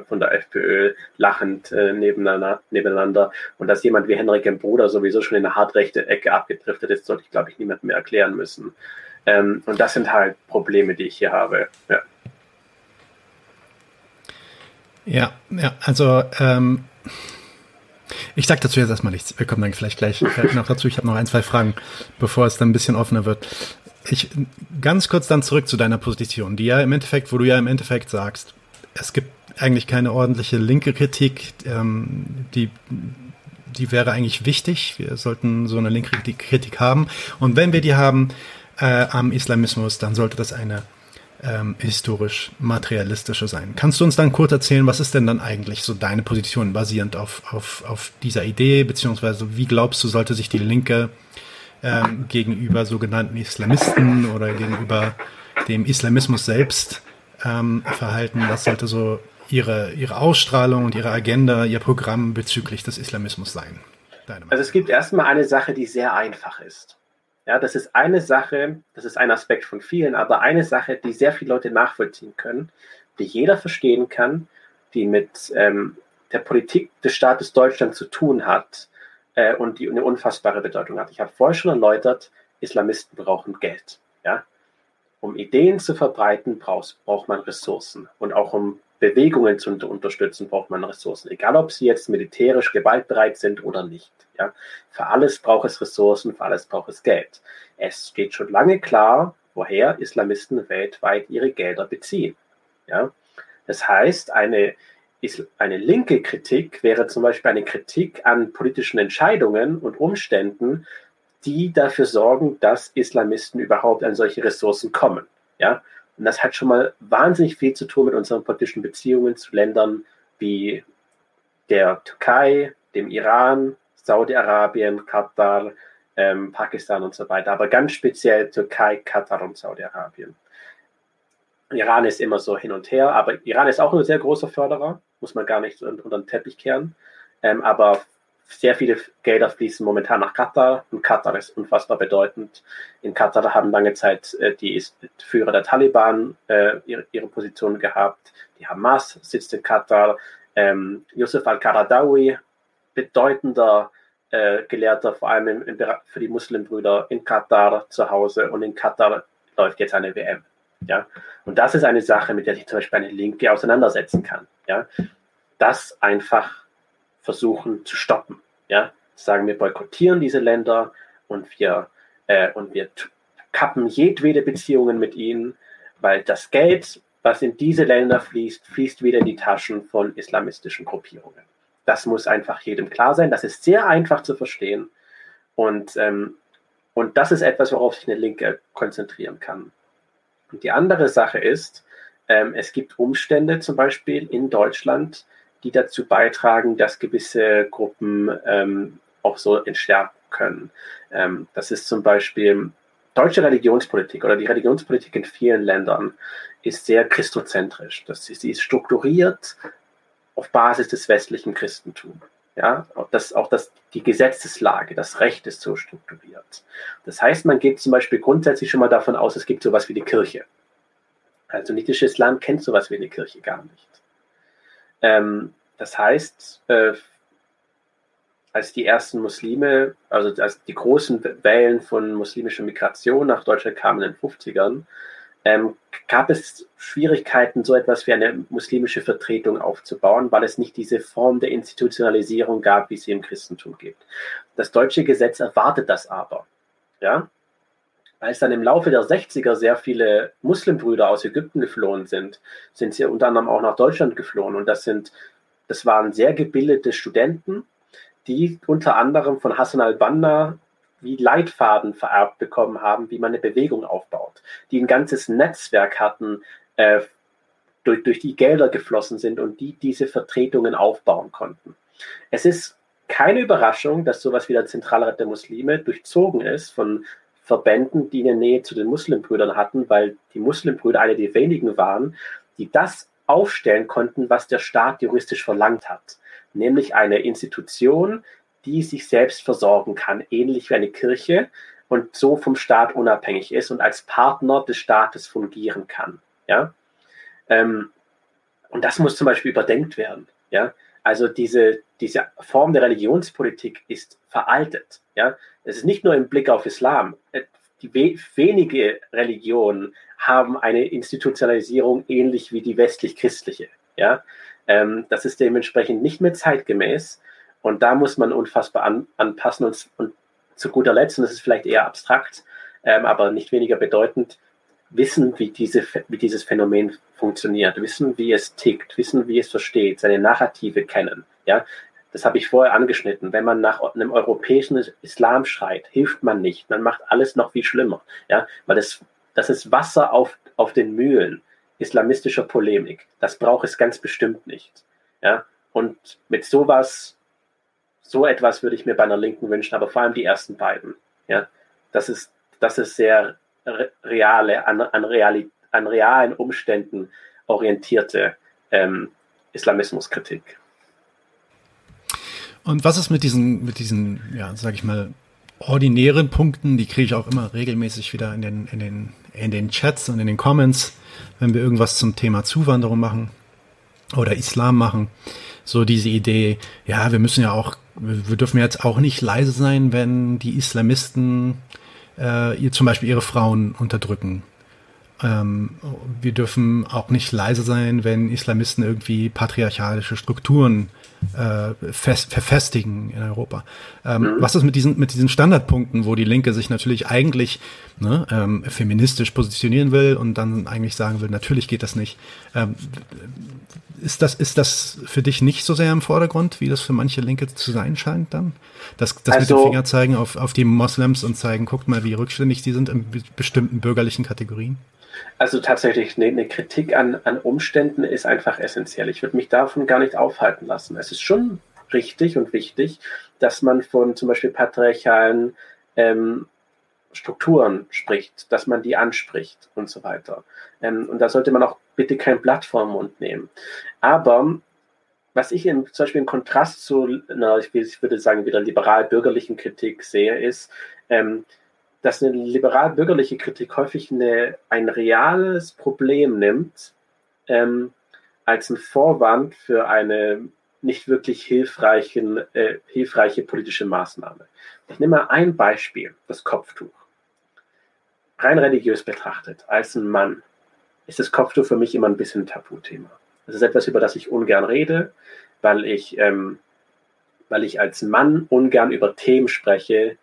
von der FPÖ lachend äh, nebeneinander, nebeneinander. Und dass jemand wie Henrik im Bruder sowieso schon in eine hartrechte Ecke abgedriftet ist, sollte ich, glaube ich, niemandem mehr erklären müssen. Ähm, und das sind halt Probleme, die ich hier habe. Ja, ja, ja also ähm, ich sage dazu jetzt erstmal nichts. Wir kommen dann vielleicht gleich (laughs) noch dazu. Ich habe noch ein, zwei Fragen, bevor es dann ein bisschen offener wird. Ich ganz kurz dann zurück zu deiner Position, die ja im Endeffekt, wo du ja im Endeffekt sagst, es gibt eigentlich keine ordentliche linke Kritik, ähm, die die wäre eigentlich wichtig. Wir sollten so eine linke Kritik haben. Und wenn wir die haben äh, am Islamismus, dann sollte das eine ähm, historisch materialistische sein. Kannst du uns dann kurz erzählen, was ist denn dann eigentlich so deine Position basierend auf, auf, auf dieser Idee, beziehungsweise wie glaubst du, sollte sich die Linke ähm, gegenüber sogenannten Islamisten oder gegenüber dem Islamismus selbst ähm, verhalten? Was sollte so ihre, ihre Ausstrahlung und ihre Agenda, ihr Programm bezüglich des Islamismus sein? Also es gibt erstmal eine Sache, die sehr einfach ist. Ja, das ist eine Sache, das ist ein Aspekt von vielen, aber eine Sache, die sehr viele Leute nachvollziehen können, die jeder verstehen kann, die mit ähm, der Politik des Staates Deutschland zu tun hat äh, und die eine unfassbare Bedeutung hat. Ich habe vorher schon erläutert, Islamisten brauchen Geld. Ja? Um Ideen zu verbreiten, braucht, braucht man Ressourcen. Und auch um Bewegungen zu unterstützen, braucht man Ressourcen. Egal, ob sie jetzt militärisch gewaltbereit sind oder nicht. Ja? Für alles braucht es Ressourcen, für alles braucht es Geld. Es steht schon lange klar, woher Islamisten weltweit ihre Gelder beziehen. Ja? Das heißt, eine, eine linke Kritik wäre zum Beispiel eine Kritik an politischen Entscheidungen und Umständen, die dafür sorgen, dass Islamisten überhaupt an solche Ressourcen kommen. Ja? Und das hat schon mal wahnsinnig viel zu tun mit unseren politischen Beziehungen zu Ländern wie der Türkei, dem Iran, Saudi-Arabien, Katar, ähm, Pakistan und so weiter. Aber ganz speziell Türkei, Katar und Saudi-Arabien. Iran ist immer so hin und her, aber Iran ist auch ein sehr großer Förderer, muss man gar nicht unter den Teppich kehren. Ähm, aber sehr viele Gelder fließen momentan nach Katar und Katar ist unfassbar bedeutend. In Katar haben lange Zeit äh, die Führer der Taliban äh, ihre, Position gehabt. Die Hamas sitzt in Katar. Ähm, Yusuf al-Qaradawi, bedeutender äh, Gelehrter, vor allem für die Muslimbrüder in Katar zu Hause und in Katar läuft jetzt eine WM. Ja? Und das ist eine Sache, mit der sich zum Beispiel eine Linke auseinandersetzen kann. Ja? Das einfach versuchen zu stoppen. Ja, sagen wir boykottieren diese Länder und wir äh, und wir kappen jedwede Beziehungen mit ihnen, weil das Geld, was in diese Länder fließt, fließt wieder in die Taschen von islamistischen Gruppierungen. Das muss einfach jedem klar sein. Das ist sehr einfach zu verstehen und ähm, und das ist etwas, worauf sich eine Linke konzentrieren kann. Und die andere Sache ist, ähm, es gibt Umstände zum Beispiel in Deutschland, die dazu beitragen, dass gewisse Gruppen ähm, auch so entstärken können. Ähm, das ist zum Beispiel deutsche Religionspolitik oder die Religionspolitik in vielen Ländern ist sehr christozentrisch. Das, sie ist strukturiert auf Basis des westlichen Christentums. Ja, das, auch das, die Gesetzeslage, das Recht ist so strukturiert. Das heißt, man geht zum Beispiel grundsätzlich schon mal davon aus, es gibt sowas wie die Kirche. Also niedisches Land kennt sowas wie eine Kirche gar nicht. Ähm, das heißt, äh, als die ersten Muslime, also als die großen Wellen von muslimischer Migration nach Deutschland kamen in den 50ern, ähm, gab es Schwierigkeiten, so etwas wie eine muslimische Vertretung aufzubauen, weil es nicht diese Form der Institutionalisierung gab, wie sie im Christentum gibt. Das deutsche Gesetz erwartet das aber. Ja? Als dann im Laufe der 60er sehr viele Muslimbrüder aus Ägypten geflohen sind, sind sie unter anderem auch nach Deutschland geflohen. Und das sind, das waren sehr gebildete Studenten, die unter anderem von Hassan al-Banna wie Leitfaden vererbt bekommen haben, wie man eine Bewegung aufbaut, die ein ganzes Netzwerk hatten, äh, durch, durch die Gelder geflossen sind und die diese Vertretungen aufbauen konnten. Es ist keine Überraschung, dass sowas wie der Zentralrat der Muslime durchzogen ist von Verbänden, die eine Nähe zu den Muslimbrüdern hatten, weil die Muslimbrüder eine der wenigen waren, die das aufstellen konnten, was der Staat juristisch verlangt hat. Nämlich eine Institution, die sich selbst versorgen kann, ähnlich wie eine Kirche und so vom Staat unabhängig ist und als Partner des Staates fungieren kann. Ja? Ähm, und das muss zum Beispiel überdenkt werden. Ja? Also diese, diese Form der Religionspolitik ist veraltet. Ja? Es ist nicht nur im Blick auf Islam. Die we wenige Religionen haben eine Institutionalisierung ähnlich wie die westlich-christliche. Ja? Ähm, das ist dementsprechend nicht mehr zeitgemäß. Und da muss man unfassbar an, anpassen. Und, und, zu guter Letzt, und das ist vielleicht eher abstrakt, ähm, aber nicht weniger bedeutend, wissen, wie, diese, wie dieses Phänomen funktioniert, wissen, wie es tickt, wissen, wie es versteht, seine Narrative kennen. Ja? Das habe ich vorher angeschnitten, wenn man nach einem europäischen Islam schreit, hilft man nicht. Man macht alles noch viel schlimmer. Ja, weil das, das ist Wasser auf, auf den Mühlen islamistischer Polemik. Das braucht es ganz bestimmt nicht. Ja, und mit sowas, so etwas würde ich mir bei einer Linken wünschen, aber vor allem die ersten beiden. Ja, das ist, das ist sehr reale, an, an, reali, an realen Umständen orientierte ähm, Islamismuskritik. Und was ist mit diesen, mit diesen, ja, sag ich mal, ordinären Punkten? Die kriege ich auch immer regelmäßig wieder in den, in den, in den Chats und in den Comments, wenn wir irgendwas zum Thema Zuwanderung machen oder Islam machen. So diese Idee, ja, wir müssen ja auch, wir dürfen jetzt auch nicht leise sein, wenn die Islamisten äh, ihr zum Beispiel ihre Frauen unterdrücken ähm, wir dürfen auch nicht leise sein, wenn Islamisten irgendwie patriarchalische Strukturen äh, fest, verfestigen in Europa. Ähm, mhm. Was ist mit diesen, mit diesen Standardpunkten, wo die Linke sich natürlich eigentlich ne, ähm, feministisch positionieren will und dann eigentlich sagen will, natürlich geht das nicht. Ähm, ist das, ist das für dich nicht so sehr im Vordergrund, wie das für manche Linke zu sein scheint dann? Das, das also, mit dem also Finger zeigen auf, auf die Moslems und zeigen, guckt mal, wie rückständig die sind in bestimmten bürgerlichen Kategorien? Also tatsächlich, eine, eine Kritik an, an Umständen ist einfach essentiell. Ich würde mich davon gar nicht aufhalten lassen. Es ist schon richtig und wichtig, dass man von zum Beispiel patriarchalen ähm, Strukturen spricht, dass man die anspricht und so weiter. Ähm, und da sollte man auch bitte kein Blatt vor den Mund nehmen. Aber was ich in, zum Beispiel im Kontrast zu einer, ich würde sagen, wieder liberal-bürgerlichen Kritik sehe, ist, ähm, dass eine liberal-bürgerliche Kritik häufig eine, ein reales Problem nimmt, ähm, als ein Vorwand für eine nicht wirklich hilfreichen, äh, hilfreiche politische Maßnahme. Ich nehme mal ein Beispiel, das Kopftuch. Rein religiös betrachtet, als ein Mann, ist das Kopftuch für mich immer ein bisschen ein Tabuthema. Das ist etwas, über das ich ungern rede, weil ich, ähm, weil ich als Mann ungern über Themen spreche,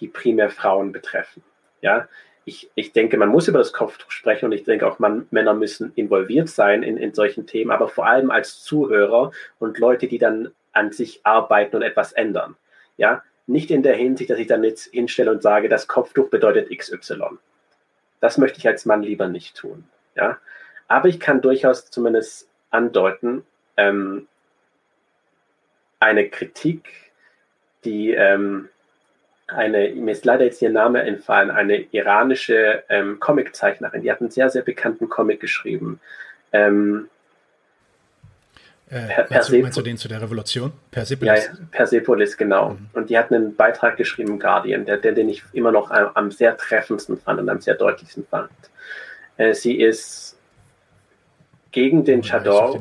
die primär Frauen betreffen. Ja, ich, ich denke, man muss über das Kopftuch sprechen und ich denke auch, man, Männer müssen involviert sein in, in solchen Themen, aber vor allem als Zuhörer und Leute, die dann an sich arbeiten und etwas ändern. Ja, nicht in der Hinsicht, dass ich dann jetzt hinstelle und sage, das Kopftuch bedeutet XY. Das möchte ich als Mann lieber nicht tun. Ja, aber ich kann durchaus zumindest andeuten, ähm, eine Kritik, die ähm, eine, mir ist leider jetzt ihr Name entfallen, eine iranische ähm, Comiczeichnerin, die hat einen sehr, sehr bekannten Comic geschrieben. Ähm, äh, per, meinst, du, meinst, du, den zu der Revolution? Persepolis? Ja, Persepolis, genau. Mhm. Und die hat einen Beitrag geschrieben im Guardian, der, der den ich immer noch am, am, sehr treffendsten fand und am sehr deutlichsten fand. Äh, sie ist gegen den Chador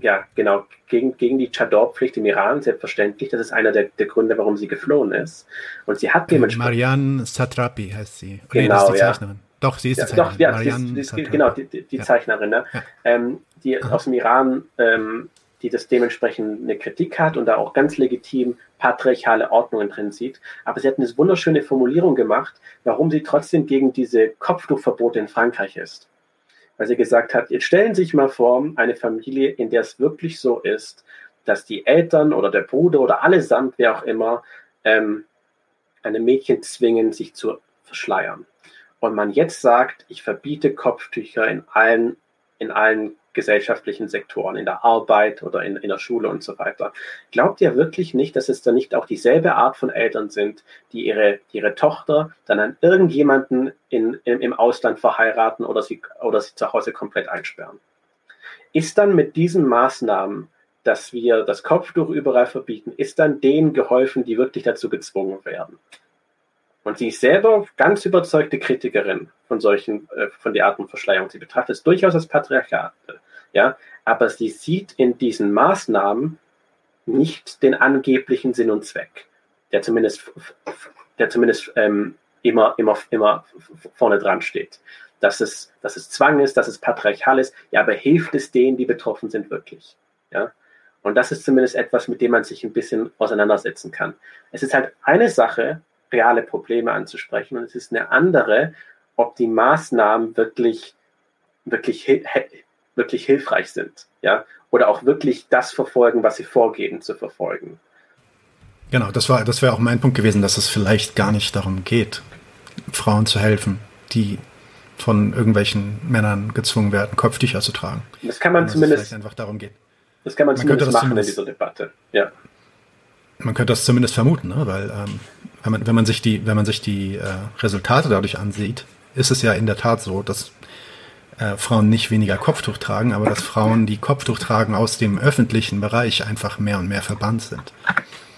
ja, genau, gegen, gegen die Chador-Pflicht im Iran, selbstverständlich. Das ist einer der, der Gründe, warum sie geflohen ist. Und sie hat dementsprechend. Marianne Satrapi heißt sie. Genau, nee, das ist die ja. Zeichnerin. Doch, sie ist ja, die Zeichnerin. Doch, ja, Marianne die, die, genau, die, die ja. Zeichnerin, ne? ja. ähm, die Aha. aus dem Iran, ähm, die das dementsprechend eine Kritik hat und da auch ganz legitim patriarchale Ordnungen drin sieht. Aber sie hat eine wunderschöne Formulierung gemacht, warum sie trotzdem gegen diese Kopftuchverbote in Frankreich ist weil sie gesagt hat, jetzt stellen Sie sich mal vor, eine Familie, in der es wirklich so ist, dass die Eltern oder der Bruder oder allesamt, wer auch immer, ähm, eine Mädchen zwingen, sich zu verschleiern. Und man jetzt sagt, ich verbiete Kopftücher in allen, in allen gesellschaftlichen Sektoren, in der Arbeit oder in, in der Schule und so weiter. Glaubt ihr wirklich nicht, dass es da nicht auch dieselbe Art von Eltern sind, die ihre, ihre Tochter dann an irgendjemanden in, in, im Ausland verheiraten oder sie, oder sie zu Hause komplett einsperren? Ist dann mit diesen Maßnahmen, dass wir das Kopftuch überall verbieten, ist dann denen geholfen, die wirklich dazu gezwungen werden? Und sie ist selber ganz überzeugte Kritikerin von solchen, äh, von der Art von Verschleierung. Sie betrachtet es durchaus als Patriarchat. Ja, aber sie sieht in diesen Maßnahmen nicht den angeblichen Sinn und Zweck, der zumindest, der zumindest ähm, immer, immer, immer vorne dran steht. Dass es, dass es Zwang ist, dass es patriarchal ist, ja, aber hilft es denen, die betroffen sind, wirklich? Ja, und das ist zumindest etwas, mit dem man sich ein bisschen auseinandersetzen kann. Es ist halt eine Sache, reale Probleme anzusprechen. Und es ist eine andere, ob die Maßnahmen wirklich, wirklich, wirklich hilfreich sind. Ja? oder auch wirklich das verfolgen, was sie vorgeben zu verfolgen. Genau, das war, das wäre auch mein Punkt gewesen, dass es vielleicht gar nicht darum geht, Frauen zu helfen, die von irgendwelchen Männern gezwungen werden, Kopftücher zu tragen. Das kann man zumindest einfach darum geht. Das kann man, man zumindest machen zumindest, in dieser Debatte. Ja. Man könnte das zumindest vermuten, ne? weil ähm, wenn, man, wenn man sich die, wenn man sich die äh, Resultate dadurch ansieht, ist es ja in der Tat so, dass äh, Frauen nicht weniger Kopftuch tragen, aber dass Frauen, die Kopftuch tragen, aus dem öffentlichen Bereich einfach mehr und mehr verbannt sind.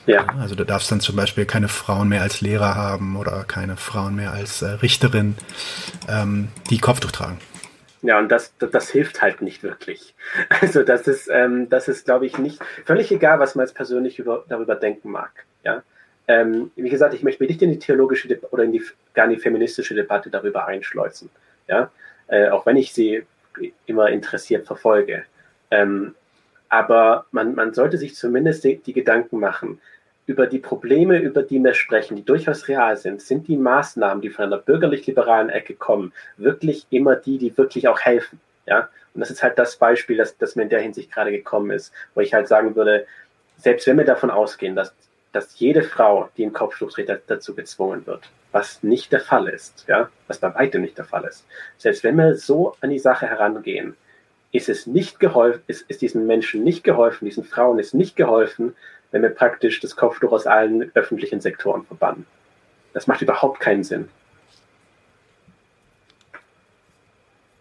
Ja. Also du darfst dann zum Beispiel keine Frauen mehr als Lehrer haben oder keine Frauen mehr als äh, Richterin, ähm, die Kopftuch tragen. Ja, und das, das, das, hilft halt nicht wirklich. (laughs) Also das ist, ähm, das ist, glaube ich, nicht völlig egal, was man jetzt persönlich über, darüber denken mag. Ja, ähm, wie gesagt, ich möchte mich nicht in die theologische De oder in die gar in die feministische Debatte darüber einschleusen. Ja, äh, auch wenn ich sie immer interessiert verfolge. Ähm, aber man, man sollte sich zumindest die, die Gedanken machen, über die Probleme, über die wir sprechen, die durchaus real sind, sind die Maßnahmen, die von einer bürgerlich-liberalen Ecke kommen, wirklich immer die, die wirklich auch helfen. Ja? Und das ist halt das Beispiel, das, das mir in der Hinsicht gerade gekommen ist, wo ich halt sagen würde, selbst wenn wir davon ausgehen, dass, dass jede Frau, die einen Kopftuch trägt, dazu gezwungen wird, was nicht der Fall ist, ja, was bei weitem nicht der Fall ist, selbst wenn wir so an die Sache herangehen, ist es nicht geholfen, ist, ist diesen Menschen nicht geholfen, diesen Frauen ist nicht geholfen, wenn wir praktisch das Kopftuch aus allen öffentlichen Sektoren verbannen. Das macht überhaupt keinen Sinn.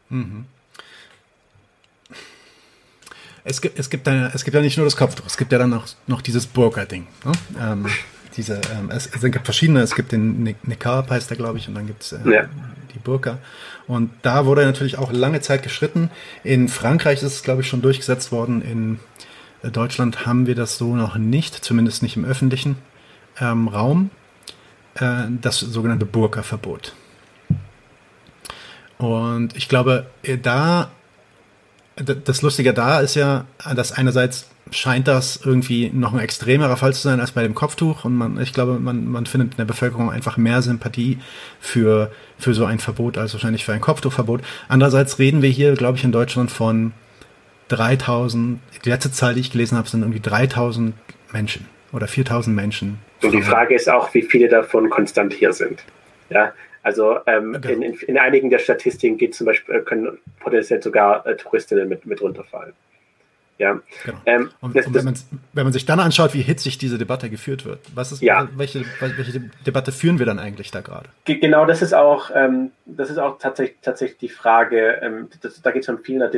Mhm. Es gibt, es, gibt eine, es gibt ja nicht nur das Kopftuch, es gibt ja dann noch, noch dieses Burka-Ding. Ne? Ähm, diese, ähm, es, es, gibt verschiedene, es gibt den Nikab, heißt der, glaube ich, und dann gibt es äh, ja. die Burka. Und da wurde natürlich auch lange Zeit geschritten. In Frankreich ist es, glaube ich, schon durchgesetzt worden. In Deutschland haben wir das so noch nicht, zumindest nicht im öffentlichen ähm, Raum, äh, das sogenannte Burka-Verbot. Und ich glaube, äh, da, das Lustige da ist ja, dass einerseits scheint das irgendwie noch ein extremerer Fall zu sein als bei dem Kopftuch und man, ich glaube, man, man findet in der Bevölkerung einfach mehr Sympathie für, für so ein Verbot als wahrscheinlich für ein Kopftuchverbot. Andererseits reden wir hier, glaube ich, in Deutschland von 3000, die letzte Zahl, die ich gelesen habe, sind irgendwie 3000 Menschen oder 4000 Menschen. Und die Frage ist auch, wie viele davon konstant hier sind. Ja, also ähm, okay. in, in, in, einigen der Statistiken geht zum Beispiel, äh, können potenziell sogar äh, Touristinnen mit, mit runterfallen. Ja. Genau. Ähm, und, das, und wenn, man, wenn, man, sich dann anschaut, wie hitzig diese Debatte geführt wird, was ist, ja. welche, welche Debatte führen wir dann eigentlich da gerade? Genau, das ist auch, ähm, das ist auch tatsächlich, tatsächlich die Frage, ähm, das, da geht es um viele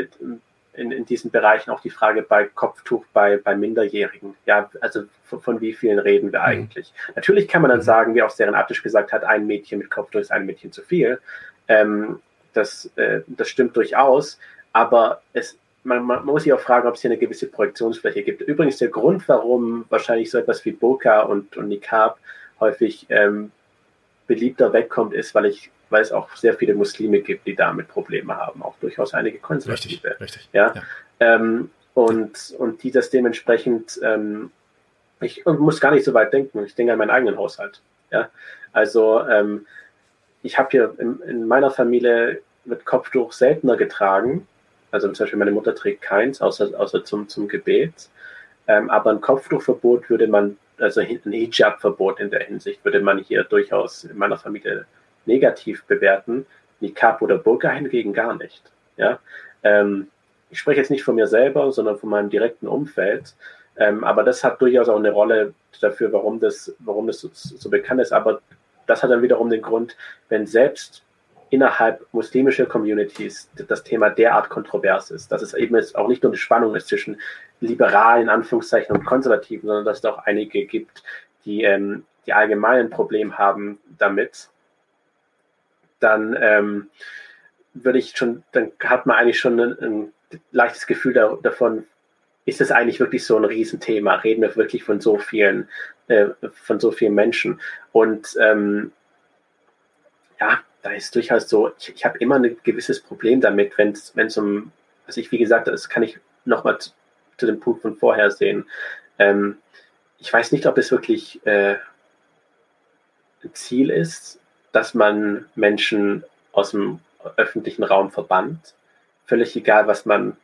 in, in diesen Bereichen auch die Frage bei Kopftuch bei, bei Minderjährigen. Ja, also von, von wie vielen reden wir mhm. eigentlich? Mhm. Natürlich kann man dann mhm. sagen, wie auch Seren Attisch gesagt hat, ein Mädchen mit Kopftuch ist ein Mädchen zu viel. Ähm, das, äh, das stimmt durchaus, aber es, man, man, muss sich auch fragen, ob es hier eine gewisse Projektionsfläche gibt. Übrigens der Grund, warum wahrscheinlich so etwas wie Burka und, und Nikab häufig ähm, beliebter wegkommt, ist, weil ich weil es auch sehr viele Muslime gibt, die damit Probleme haben, auch durchaus einige Konservative. Richtig, richtig. Ja. ja. Ähm, und, und die das dementsprechend, ähm, ich muss gar nicht so weit denken, ich denke an meinen eigenen Haushalt. Ja. Also ähm, ich habe hier in, in, meiner Familie mit Kopftuch seltener getragen. Also zum Beispiel meine Mutter trägt keins, außer, außer zum, zum Gebet. Ähm, aber ein Kopftuchverbot würde man, also ein Hijab-Verbot in der Hinsicht, würde man hier durchaus in meiner Familie negativ bewerten, Nikab oder Burka hingegen gar nicht. Ja? Ähm, ich spreche jetzt nicht von mir selber, sondern von meinem direkten Umfeld. Ähm, aber das hat durchaus auch eine Rolle dafür, warum das, warum das so, so, bekannt ist. Aber das hat dann wiederum den Grund, wenn selbst innerhalb muslimischer Communities das Thema derart kontrovers ist, dass es eben jetzt auch nicht nur eine Spannung ist zwischen liberalen Anführungszeichen und Konservativen, sondern dass es auch einige gibt, die, ähm, die allgemein ein Problem haben damit, dann ähm, würde ich schon, dann hat man eigentlich schon ein, ein leichtes Gefühl da, davon, ist es eigentlich wirklich so ein Riesenthema? Reden wir wirklich von so vielen, äh, von so vielen Menschen? Und ähm, ja, da ist durchaus so, ich, ich habe immer ein gewisses Problem damit, wenn es um, also ich, wie gesagt, das kann ich nochmal zu, zu dem Punkt von vorher sehen. Ähm, ich weiß nicht, ob es wirklich äh, ein Ziel ist, dass man Menschen aus dem öffentlichen Raum verbannt. Völlig egal, was man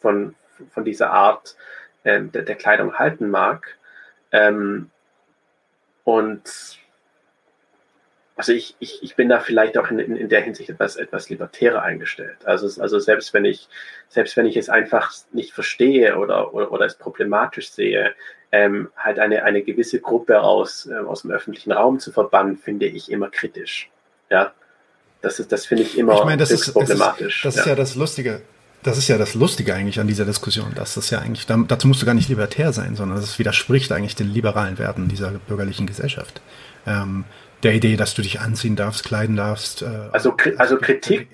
von, von dieser Art ähm, der, der, Kleidung halten mag. Ähm, und also ich, ich, ich bin da vielleicht auch in, in, in der Hinsicht etwas, etwas libertärer eingestellt. Also, also selbst wenn ich, selbst wenn ich es einfach nicht verstehe oder, oder, oder es problematisch sehe, ähm, halt eine, eine gewisse Gruppe aus, äh, aus dem öffentlichen Raum zu verbannen, finde ich immer kritisch. Ja. Das ist, das finde ich immer ich meine, das ist, problematisch. Ist, das ja. ist ja das Lustige. Das ist ja das Lustige eigentlich an dieser Diskussion, dass das ja eigentlich, dazu musst du gar nicht libertär sein, sondern das widerspricht eigentlich den liberalen Werten dieser bürgerlichen Gesellschaft. Ähm, der Idee, dass du dich anziehen darfst, kleiden darfst. Äh, also, also Kritik,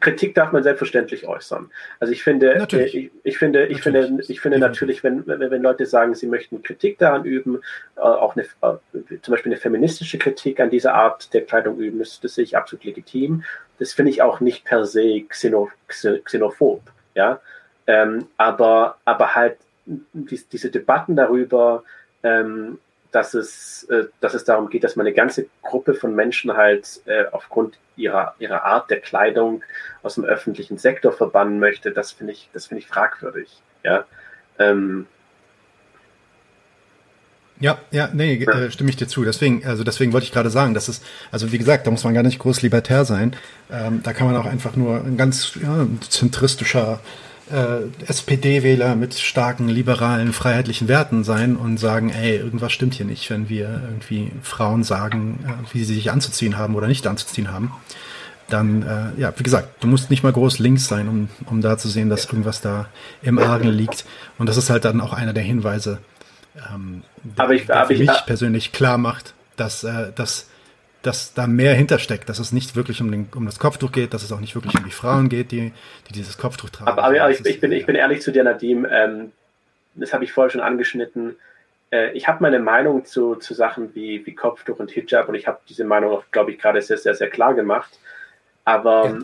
Kritik darf man selbstverständlich äußern. Also ich finde, äh, ich, ich, finde, ich natürlich. finde, ich finde natürlich, wenn, wenn, Leute sagen, sie möchten Kritik daran üben, äh, auch eine, äh, zum Beispiel eine feministische Kritik an dieser Art der Kleidung üben, das, das sehe ich absolut legitim. Das finde ich auch nicht per se xeno, xenophob, ja. Ähm, aber, aber halt die, diese Debatten darüber, ähm, dass es, äh, dass es darum geht, dass man eine ganze Gruppe von Menschen halt äh, aufgrund ihrer, ihrer Art der Kleidung aus dem öffentlichen Sektor verbannen möchte, das finde ich, das finde ich fragwürdig. Ja. Ähm, ja, ja, nee, äh, stimme ich dir zu. Deswegen, also deswegen wollte ich gerade sagen, dass es, also wie gesagt, da muss man gar nicht groß libertär sein. Ähm, da kann man auch einfach nur ein ganz ja, zentristischer äh, SPD-Wähler mit starken liberalen, freiheitlichen Werten sein und sagen, ey, irgendwas stimmt hier nicht, wenn wir irgendwie Frauen sagen, äh, wie sie sich anzuziehen haben oder nicht anzuziehen haben. Dann, äh, ja, wie gesagt, du musst nicht mal groß links sein, um, um da zu sehen, dass irgendwas da im Argen liegt. Und das ist halt dann auch einer der Hinweise, ähm, der, ich, der für mich ich, persönlich klar macht, dass, äh, dass dass da mehr hintersteckt, dass es nicht wirklich um, den, um das Kopftuch geht, dass es auch nicht wirklich um die Frauen geht, die, die dieses Kopftuch tragen. Aber, aber, ich, ich, bin, ich bin ehrlich zu dir, Nadim, ähm, das habe ich vorher schon angeschnitten. Äh, ich habe meine Meinung zu, zu Sachen wie, wie Kopftuch und Hijab und ich habe diese Meinung auch, glaube ich, gerade sehr, sehr, sehr klar gemacht. Aber ja.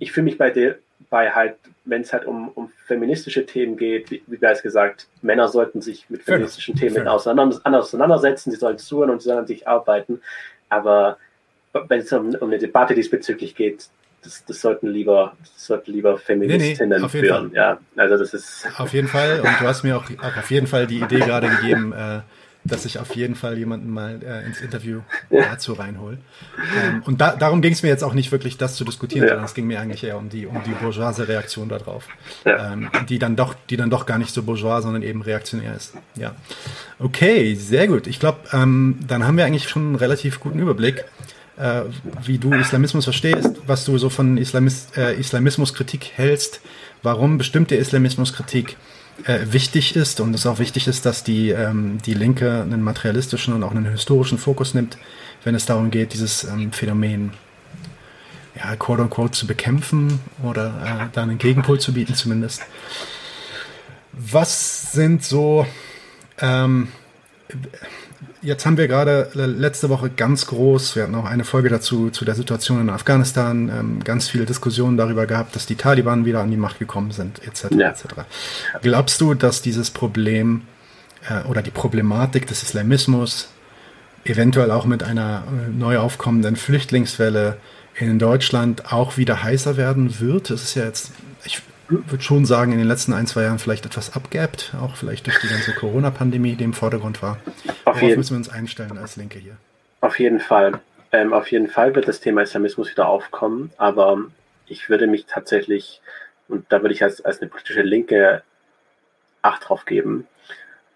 ich fühle mich bei dir, bei halt, wenn es halt um, um feministische Themen geht, wie, wie bereits gesagt, Männer sollten sich mit feministischen. Themen auseinandersetzen, sie sollen zuhören und sie sollen sich arbeiten. Aber wenn es um, um eine Debatte diesbezüglich geht, das, das, sollten lieber, das sollten lieber Feministinnen nee, nee, führen. Fall. Ja, also das ist auf jeden Fall. Und du hast mir auch, auch auf jeden Fall die Idee gerade gegeben, äh, dass ich auf jeden Fall jemanden mal äh, ins Interview dazu reinhole. Ähm, und da, darum ging es mir jetzt auch nicht wirklich, das zu diskutieren, ja. sondern es ging mir eigentlich eher um die, um die bourgeoise Reaktion darauf, ja. ähm, die dann doch, die dann doch gar nicht so bourgeois, sondern eben reaktionär ist. Ja, okay, sehr gut. Ich glaube, ähm, dann haben wir eigentlich schon einen relativ guten Überblick, äh, wie du Islamismus verstehst, was du so von Islamis äh, Islamismuskritik hältst, warum bestimmte Islamismuskritik äh, wichtig ist und es auch wichtig ist, dass die, ähm, die Linke einen materialistischen und auch einen historischen Fokus nimmt, wenn es darum geht, dieses ähm, Phänomen ja, quote unquote zu bekämpfen oder äh, da einen Gegenpol zu bieten zumindest. Was sind so ähm, jetzt haben wir gerade letzte Woche ganz groß, wir hatten auch eine Folge dazu, zu der Situation in Afghanistan, ähm, ganz viele Diskussionen darüber gehabt, dass die Taliban wieder an die Macht gekommen sind, etc. Ja. etc. Glaubst du, dass dieses Problem äh, oder die Problematik des Islamismus eventuell auch mit einer äh, neu aufkommenden Flüchtlingswelle in Deutschland auch wieder heißer werden wird? Es ist ja jetzt, würde schon sagen, in den letzten ein, zwei Jahren vielleicht etwas abgeebbt, auch vielleicht durch die ganze Corona-Pandemie, die im Vordergrund war. Auf Worauf müssen wir uns einstellen als Linke hier? Auf jeden Fall. Ähm, auf jeden Fall wird das Thema Islamismus wieder aufkommen, aber ich würde mich tatsächlich, und da würde ich als, als eine politische Linke Acht drauf geben,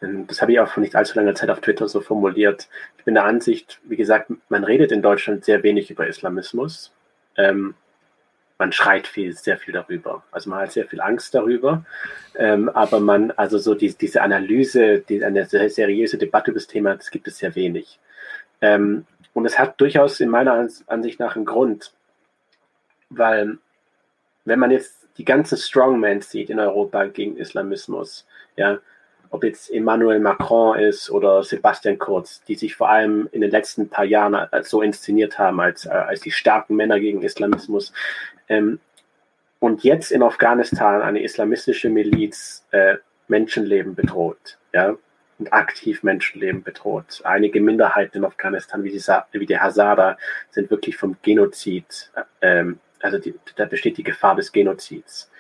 das habe ich auch vor nicht allzu langer Zeit auf Twitter so formuliert. Ich bin der Ansicht, wie gesagt, man redet in Deutschland sehr wenig über Islamismus. Ähm, man schreit viel, sehr viel darüber. Also man hat sehr viel Angst darüber. Ähm, aber man, also so die, diese Analyse, die, eine seriöse Debatte über das Thema, das gibt es sehr wenig. Ähm, und es hat durchaus in meiner Ansicht nach einen Grund, weil wenn man jetzt die ganzen Strongmans sieht in Europa gegen Islamismus, ja, ob jetzt Emmanuel Macron ist oder Sebastian Kurz, die sich vor allem in den letzten paar Jahren so inszeniert haben als, äh, als die starken Männer gegen Islamismus, ähm, und jetzt in Afghanistan eine islamistische Miliz äh, Menschenleben bedroht, ja, und aktiv Menschenleben bedroht. Einige Minderheiten in Afghanistan, wie die, wie die Hazara, sind wirklich vom Genozid, ähm, also die, da besteht die Gefahr des Genozids.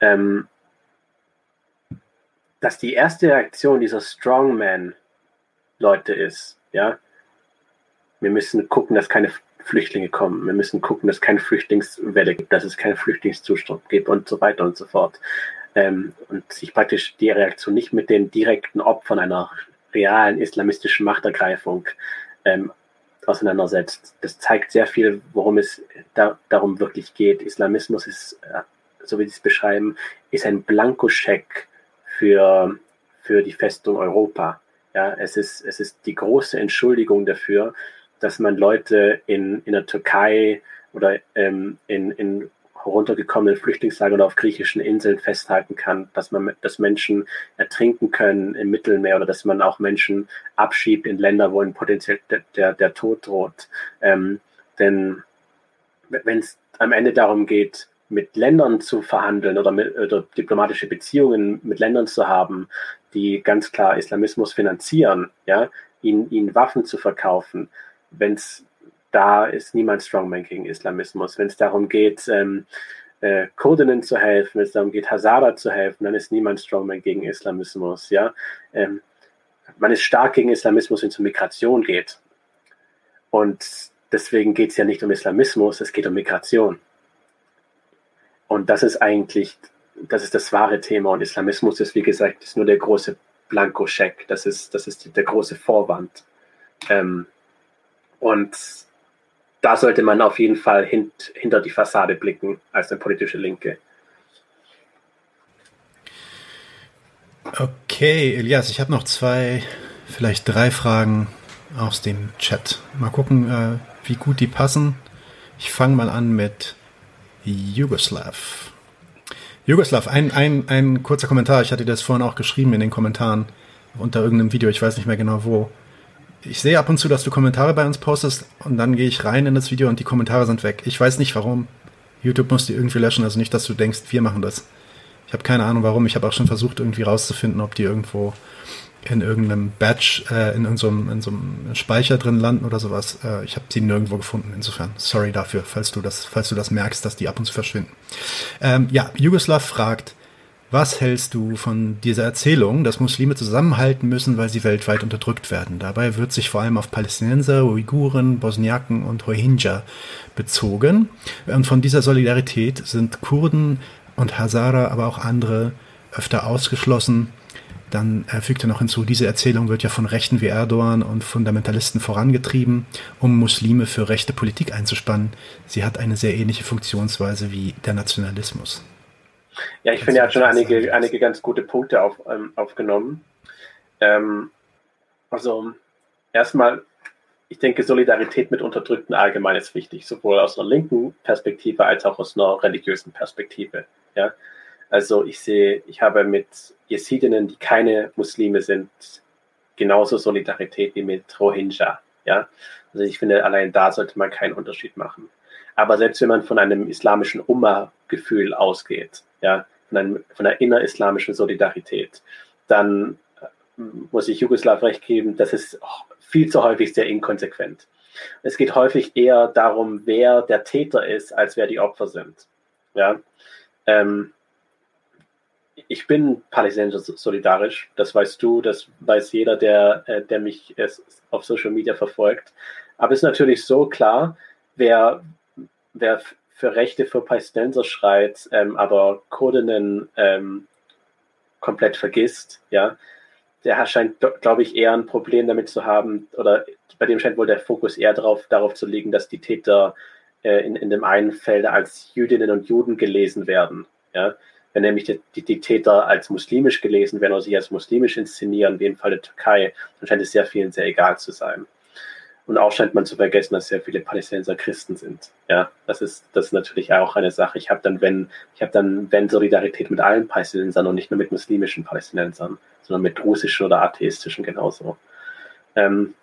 Ähm, dass die erste Reaktion dieser Strongman-Leute ist, ja, wir müssen gucken, dass keine Flüchtlinge kommen. Wir müssen gucken, dass es keine Flüchtlingswelle gibt, dass es keinen Flüchtlingszustand gibt und so weiter und so fort. Ähm, und sich praktisch die Reaktion nicht mit den direkten Opfern einer realen islamistischen Machtergreifung ähm, auseinandersetzt. Das zeigt sehr viel, worum es da, darum wirklich geht. Islamismus ist, äh, so wie Sie es beschreiben, ist ein Blankoscheck für, für die Festung Europa. Ja, es ist, es ist die große Entschuldigung dafür, dass man Leute in, in der Türkei oder ähm, in, in heruntergekommenen Flüchtlingslagern oder auf griechischen Inseln festhalten kann, dass man, dass Menschen ertrinken können im Mittelmeer oder dass man auch Menschen abschiebt in Länder, wo ihnen potenziell der, der, der Tod droht. Ähm, denn wenn es am Ende darum geht, mit Ländern zu verhandeln oder, mit, oder diplomatische Beziehungen mit Ländern zu haben, die ganz klar Islamismus finanzieren, ja, ihnen, ihnen Waffen zu verkaufen, wenn es da ist niemand Strongman gegen Islamismus. Wenn es darum geht, ähm, äh, Kurdinnen zu helfen, wenn es darum geht, Hazara zu helfen, dann ist niemand Strongman gegen Islamismus. Ja? Ähm, man ist stark gegen Islamismus, wenn es um Migration geht. Und deswegen geht es ja nicht um Islamismus, es geht um Migration. Und das ist eigentlich, das ist das wahre Thema. Und Islamismus ist, wie gesagt, ist nur der große Blankoscheck. Das ist, das ist der große Vorwand. Ähm, und da sollte man auf jeden Fall hint, hinter die Fassade blicken als eine politische Linke. Okay, Elias, ich habe noch zwei, vielleicht drei Fragen aus dem Chat. Mal gucken, äh, wie gut die passen. Ich fange mal an mit Jugoslav. Jugoslav, ein, ein, ein kurzer Kommentar. Ich hatte das vorhin auch geschrieben in den Kommentaren unter irgendeinem Video, ich weiß nicht mehr genau wo ich sehe ab und zu, dass du Kommentare bei uns postest und dann gehe ich rein in das Video und die Kommentare sind weg. Ich weiß nicht warum. YouTube muss die irgendwie löschen, also nicht, dass du denkst, wir machen das. Ich habe keine Ahnung warum. Ich habe auch schon versucht, irgendwie rauszufinden, ob die irgendwo in irgendeinem Batch, äh, in, in, in so einem Speicher drin landen oder sowas. Äh, ich habe sie nirgendwo gefunden. Insofern, sorry dafür, falls du das, falls du das merkst, dass die ab und zu verschwinden. Ähm, ja, Jugoslav fragt, was hältst du von dieser Erzählung, dass Muslime zusammenhalten müssen, weil sie weltweit unterdrückt werden? Dabei wird sich vor allem auf Palästinenser, Uiguren, Bosniaken und Rohingya bezogen. Und von dieser Solidarität sind Kurden und Hazara, aber auch andere öfter ausgeschlossen. Dann er fügt er noch hinzu, diese Erzählung wird ja von Rechten wie Erdogan und Fundamentalisten vorangetrieben, um Muslime für rechte Politik einzuspannen. Sie hat eine sehr ähnliche Funktionsweise wie der Nationalismus. Ja, ich finde, er hat schon einige, einige ganz gute Punkte auf, ähm, aufgenommen. Ähm, also erstmal, ich denke, Solidarität mit Unterdrückten allgemein ist wichtig, sowohl aus einer linken Perspektive als auch aus einer religiösen Perspektive. Ja? Also ich sehe, ich habe mit Jesidinnen, die keine Muslime sind, genauso Solidarität wie mit Rohingya. Ja? Also ich finde, allein da sollte man keinen Unterschied machen. Aber selbst wenn man von einem islamischen Umma-Gefühl ausgeht, ja, von, einem, von einer innerislamischen Solidarität, dann äh, muss ich Jugoslaw recht geben, das ist viel zu häufig sehr inkonsequent. Es geht häufig eher darum, wer der Täter ist, als wer die Opfer sind. Ja? Ähm, ich bin palästinensisch solidarisch, das weißt du, das weiß jeder, der, äh, der mich auf Social Media verfolgt. Aber es ist natürlich so klar, wer, wer für Rechte für Palästinenser schreit, ähm, aber Kurdinnen ähm, komplett vergisst, ja, der scheint, glaube ich, eher ein Problem damit zu haben, oder bei dem scheint wohl der Fokus eher darauf, darauf zu liegen, dass die Täter äh, in, in dem einen Feld als Jüdinnen und Juden gelesen werden. Ja? Wenn nämlich die, die, die, Täter als muslimisch gelesen werden oder sich als muslimisch inszenieren, wie im Fall der Türkei, dann scheint es sehr vielen sehr egal zu sein. Und auch scheint man zu vergessen, dass sehr viele Palästinenser Christen sind. Ja, das ist, das ist natürlich auch eine Sache. Ich habe dann, wenn, ich habe dann, wenn Solidarität mit allen Palästinensern und nicht nur mit muslimischen Palästinensern, sondern mit russischen oder atheistischen genauso. Ähm,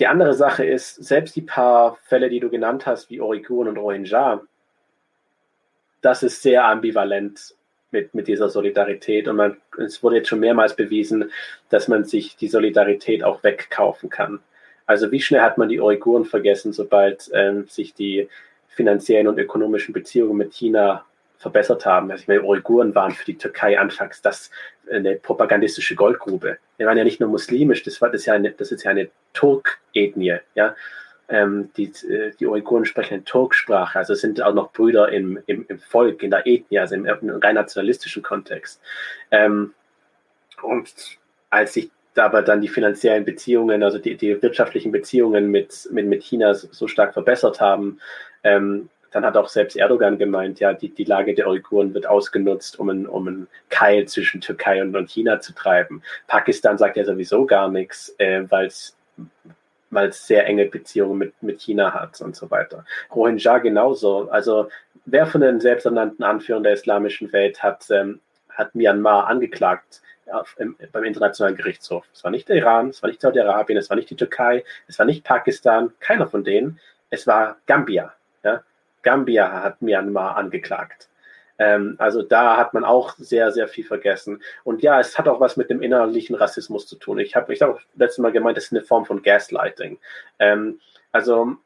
die andere Sache ist, selbst die paar Fälle, die du genannt hast, wie Uiguren und Rohingya, das ist sehr ambivalent mit, mit dieser Solidarität. Und man, es wurde jetzt schon mehrmals bewiesen, dass man sich die Solidarität auch wegkaufen kann. Also wie schnell hat man die Uiguren vergessen, sobald ähm, sich die finanziellen und ökonomischen Beziehungen mit China verbessert haben. Also ich meine, Uiguren waren für die Türkei anfangs das eine propagandistische Goldgrube. Die waren ja nicht nur muslimisch, das war das ist ja eine, das ist ja eine Turk-Ethnie, ja. Ähm, die, äh, die Uiguren sprechen eine Turksprache, also sind auch noch Brüder im, im, im Volk, in der Ethnie, also im, im rein nationalistischen Kontext. Ähm, und als sich aber dann die finanziellen Beziehungen, also die, die wirtschaftlichen Beziehungen mit, mit, mit China so stark verbessert haben, ähm, dann hat auch selbst Erdogan gemeint, ja, die, die Lage der Uiguren wird ausgenutzt, um einen, um einen Keil zwischen Türkei und, und China zu treiben. Pakistan sagt ja sowieso gar nichts, äh, weil es weil es sehr enge Beziehungen mit, mit China hat und so weiter. Rohingya genauso. Also wer von den selbsternannten Anführern der islamischen Welt hat, ähm, hat Myanmar angeklagt auf, im, beim Internationalen Gerichtshof? Es war nicht der Iran, es war nicht Saudi-Arabien, es war nicht die Türkei, es war nicht Pakistan, keiner von denen. Es war Gambia. Ja? Gambia hat Myanmar angeklagt. Ähm, also da hat man auch sehr, sehr viel vergessen. Und ja, es hat auch was mit dem innerlichen Rassismus zu tun. Ich habe ich hab letztes Mal gemeint, das ist eine Form von Gaslighting. Ähm, also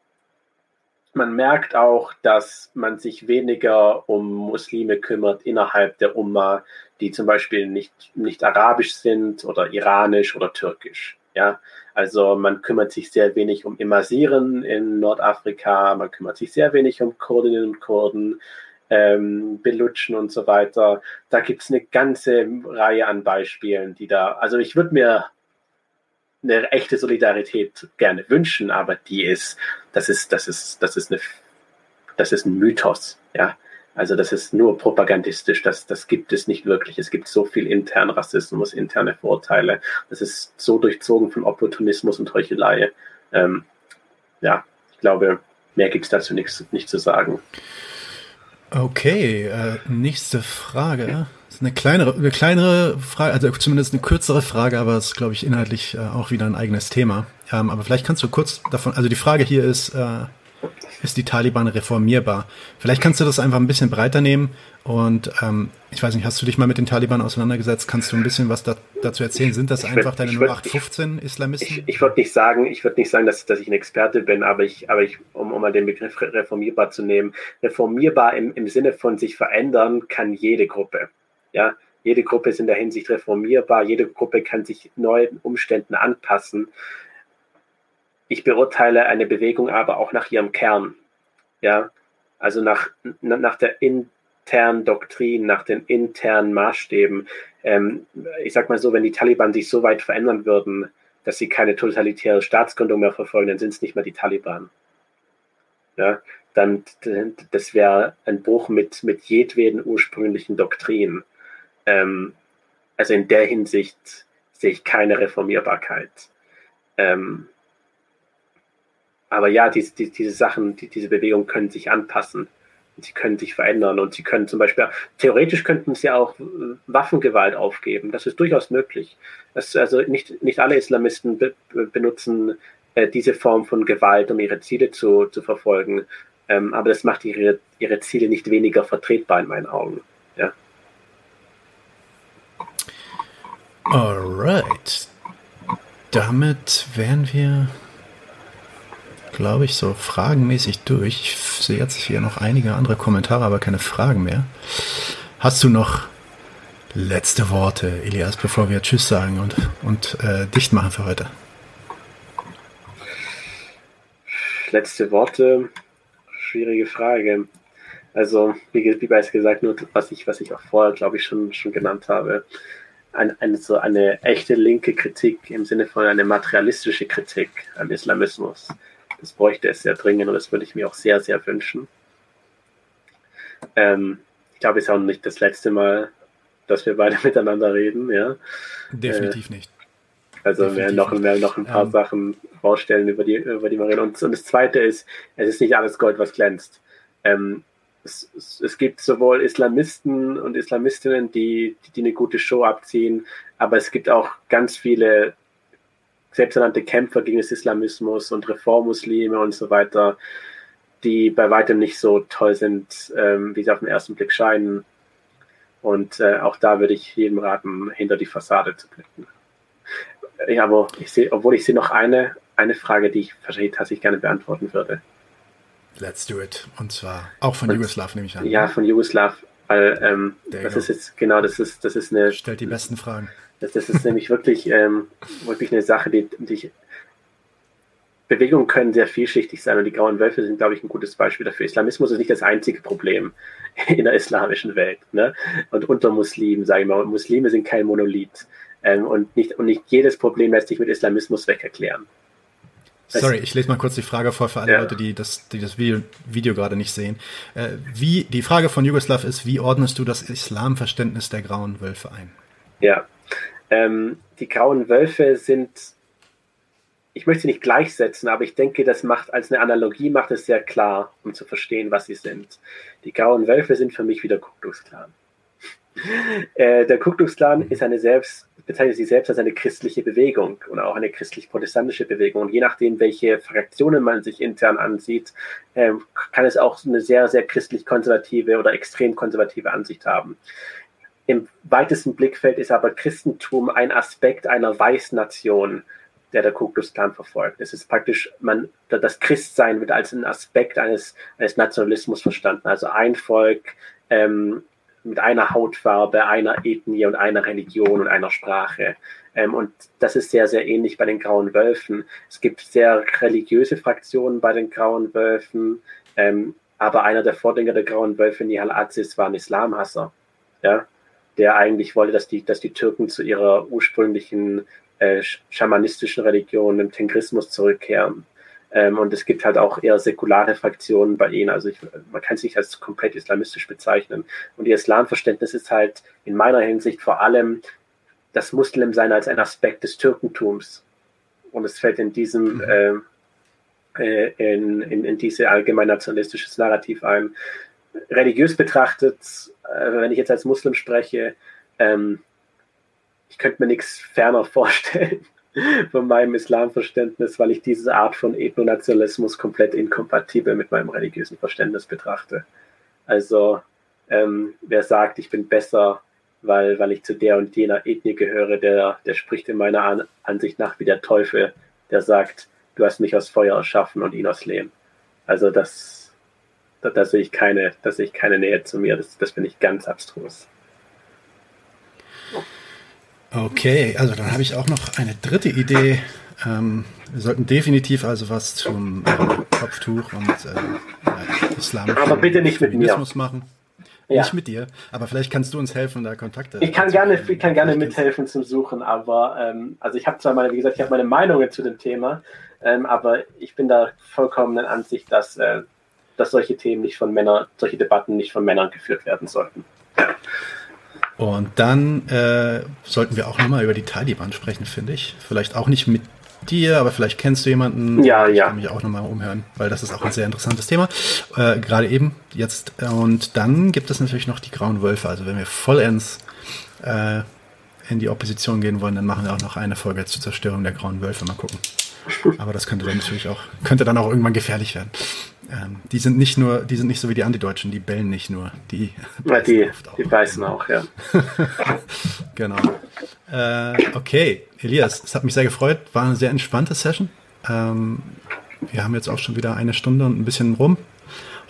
man merkt auch, dass man sich weniger um Muslime kümmert innerhalb der Umma, die zum Beispiel nicht, nicht arabisch sind oder iranisch oder türkisch. Ja, also man kümmert sich sehr wenig um Immersieren in Nordafrika, man kümmert sich sehr wenig um Kurdinnen und Kurden, ähm, Belutschen und so weiter. Da gibt es eine ganze Reihe an Beispielen, die da, also ich würde mir eine echte Solidarität gerne wünschen, aber die ist, das ist, das ist, das ist eine, das ist ein Mythos, ja. Also das ist nur propagandistisch, das, das gibt es nicht wirklich. Es gibt so viel internen Rassismus, interne Vorteile. Das ist so durchzogen von Opportunismus und Heuchelei. Ähm, ja, ich glaube, mehr gibt es dazu nichts nicht zu sagen. Okay, äh, nächste Frage. Eine kleinere, eine kleinere Frage, also zumindest eine kürzere Frage, aber es ist, glaube ich, inhaltlich äh, auch wieder ein eigenes Thema. Ähm, aber vielleicht kannst du kurz davon, also die Frage hier ist, äh, ist die Taliban reformierbar? Vielleicht kannst du das einfach ein bisschen breiter nehmen und ähm, ich weiß nicht, hast du dich mal mit den Taliban auseinandergesetzt? Kannst du ein bisschen was da, dazu erzählen? Sind das einfach würd, deine 0815 Islamisten? Ich, ich würde nicht sagen, ich würde nicht sagen, dass, dass ich ein Experte bin, aber ich, aber ich, um, um mal den Begriff reformierbar zu nehmen, reformierbar im, im Sinne von sich verändern kann jede Gruppe. Ja, jede Gruppe ist in der Hinsicht reformierbar, jede Gruppe kann sich neuen Umständen anpassen. Ich beurteile eine Bewegung aber auch nach ihrem Kern. Ja, also nach, nach der internen Doktrin, nach den internen Maßstäben. Ähm, ich sag mal so, wenn die Taliban sich so weit verändern würden, dass sie keine totalitäre Staatsgründung mehr verfolgen, dann sind es nicht mehr die Taliban. Ja, dann, das wäre ein Bruch mit, mit jedweden ursprünglichen Doktrinen. Ähm, also in der Hinsicht sehe ich keine Reformierbarkeit. Ähm, aber ja, diese, die, diese Sachen, die, diese Bewegungen können sich anpassen. Und sie können sich verändern und sie können zum Beispiel, theoretisch könnten sie auch Waffengewalt aufgeben. Das ist durchaus möglich. Das, also nicht, nicht alle Islamisten be, benutzen äh, diese Form von Gewalt, um ihre Ziele zu, zu verfolgen. Ähm, aber das macht ihre, ihre Ziele nicht weniger vertretbar in meinen Augen. Alright. Damit wären wir glaube ich, so fragenmäßig durch. Ich sehe jetzt hier noch einige andere Kommentare, aber keine Fragen mehr. Hast du noch letzte Worte, Elias, bevor wir Tschüss sagen und, und äh, dicht machen für heute? Letzte Worte, schwierige Frage. Also, wie, wie bereits gesagt, nur was ich, was ich auch vorher, glaube ich, schon, schon genannt habe. Ein, eine, so eine echte linke Kritik im Sinne von eine materialistische Kritik am Islamismus das bräuchte es sehr dringend und das würde ich mir auch sehr, sehr wünschen. Ähm, ich glaube, es ist auch nicht das letzte Mal, dass wir beide (laughs) miteinander reden, ja. Definitiv äh, nicht. Also Definitiv wir noch, wir noch ein paar ähm, Sachen vorstellen, über die, über die wir reden. Und, und, das Zweite ist, es ist nicht alles Gold, was glänzt. Ähm, es, es, es, gibt sowohl Islamisten und Islamistinnen, die, die eine gute Show abziehen, aber es gibt auch ganz viele selbsternannte Kämpfer gegen den Islamismus und Reformmuslime und so weiter, die bei weitem nicht so toll sind, ähm, wie sie auf den ersten Blick scheinen. Und äh, auch da würde ich jedem raten, hinter die Fassade zu blicken. Ja, aber ich sehe, obwohl ich sehe noch eine, eine Frage, die ich wahrscheinlich tatsächlich gerne beantworten würde. Let's do it. Und zwar auch von und, Jugoslav, nehme ich an. Ja, von Jugoslav. Weil ähm, das ist jetzt genau, das ist, das ist eine. Stellt die besten Fragen. Das, das ist nämlich wirklich, ähm, wirklich eine Sache, die, die ich Bewegungen können sehr vielschichtig sein und die Grauen Wölfe sind, glaube ich, ein gutes Beispiel dafür. Islamismus ist nicht das einzige Problem in der islamischen Welt. Ne? Und unter Muslimen, sage ich mal, Muslime sind kein Monolith. Ähm, und, nicht, und nicht jedes Problem lässt sich mit Islamismus wegerklären. Sorry, ich lese mal kurz die Frage vor für alle ja. Leute, die das, die das Video, Video gerade nicht sehen. Äh, wie, die Frage von Jugoslav ist, wie ordnest du das Islamverständnis der Grauen Wölfe ein? Ja, ähm, die Grauen Wölfe sind ich möchte sie nicht gleichsetzen, aber ich denke, das macht als eine Analogie macht es sehr klar, um zu verstehen, was sie sind. Die grauen Wölfe sind für mich wie der Ku Klux Klan. (laughs) äh, der Ku Klux Klan ist eine selbst, bezeichnet sich selbst als eine christliche Bewegung und auch eine christlich-protestantische Bewegung. Und je nachdem, welche Fraktionen man sich intern ansieht, äh, kann es auch eine sehr, sehr christlich-konservative oder extrem konservative Ansicht haben. Im weitesten Blickfeld ist aber Christentum ein Aspekt einer Weißnation der der Ku Klux Klan verfolgt. Es ist praktisch, man, das Christsein wird als ein Aspekt eines, eines Nationalismus verstanden. Also ein Volk ähm, mit einer Hautfarbe, einer Ethnie und einer Religion und einer Sprache. Ähm, und das ist sehr, sehr ähnlich bei den Grauen Wölfen. Es gibt sehr religiöse Fraktionen bei den Grauen Wölfen, ähm, aber einer der Vorgänger der Grauen Wölfe, Nihal Aziz, war ein Islamhasser. Ja? der eigentlich wollte, dass die, dass die Türken zu ihrer ursprünglichen äh, schamanistischen Religionen, dem Tengrismus zurückkehren. Ähm, und es gibt halt auch eher säkulare Fraktionen bei ihnen. Also ich, man kann es nicht als komplett islamistisch bezeichnen. Und ihr Islamverständnis ist halt in meiner Hinsicht vor allem das Muslimsein als ein Aspekt des Türkentums. Und es fällt in diesem mhm. äh, in, in, in diese allgemein nationalistisches Narrativ ein. Religiös betrachtet, äh, wenn ich jetzt als Muslim spreche, ähm, ich könnte mir nichts ferner (laughs) vorstellen von meinem Islamverständnis, weil ich diese Art von Ethnonationalismus komplett inkompatibel mit meinem religiösen Verständnis betrachte. Also ähm, wer sagt, ich bin besser, weil, weil ich zu der und jener Ethnie gehöre, der, der spricht in meiner An Ansicht nach wie der Teufel, der sagt, du hast mich aus Feuer erschaffen und ihn aus Lehm. Also das, da, da sehe ich keine, da sehe ich keine Nähe zu mir. Das, das finde ich ganz abstrus. Okay, also dann habe ich auch noch eine dritte Idee. Ähm, wir sollten definitiv also was zum äh, Kopftuch und äh, Islam. Aber bitte nicht mit mir. machen. Ja. Nicht mit dir, aber vielleicht kannst du uns helfen, da Kontakte. Ich kann gerne, ich kann gerne mithelfen zum Suchen, aber ähm, also ich habe zwar meine, wie gesagt, ich habe meine Meinungen zu dem Thema, ähm, aber ich bin da vollkommen in Ansicht, dass, äh, dass solche Themen nicht von Männern, solche Debatten nicht von Männern geführt werden sollten. Ja. Und dann äh, sollten wir auch nochmal über die Taliban sprechen, finde ich. Vielleicht auch nicht mit dir, aber vielleicht kennst du jemanden. Ja, ich ja. kann mich auch nochmal umhören, weil das ist auch ein sehr interessantes Thema. Äh, Gerade eben jetzt. Und dann gibt es natürlich noch die Grauen Wölfe. Also wenn wir vollends äh, in die Opposition gehen wollen, dann machen wir auch noch eine Folge zur Zerstörung der Grauen Wölfe. Mal gucken. Aber das könnte dann natürlich auch, könnte dann auch irgendwann gefährlich werden. Ähm, die sind nicht nur, die sind nicht so wie die Antideutschen, die bellen nicht nur, die ja, die, die beißen auch, ja. (laughs) genau. Äh, okay, Elias, es hat mich sehr gefreut, war eine sehr entspannte Session. Ähm, wir haben jetzt auch schon wieder eine Stunde und ein bisschen rum.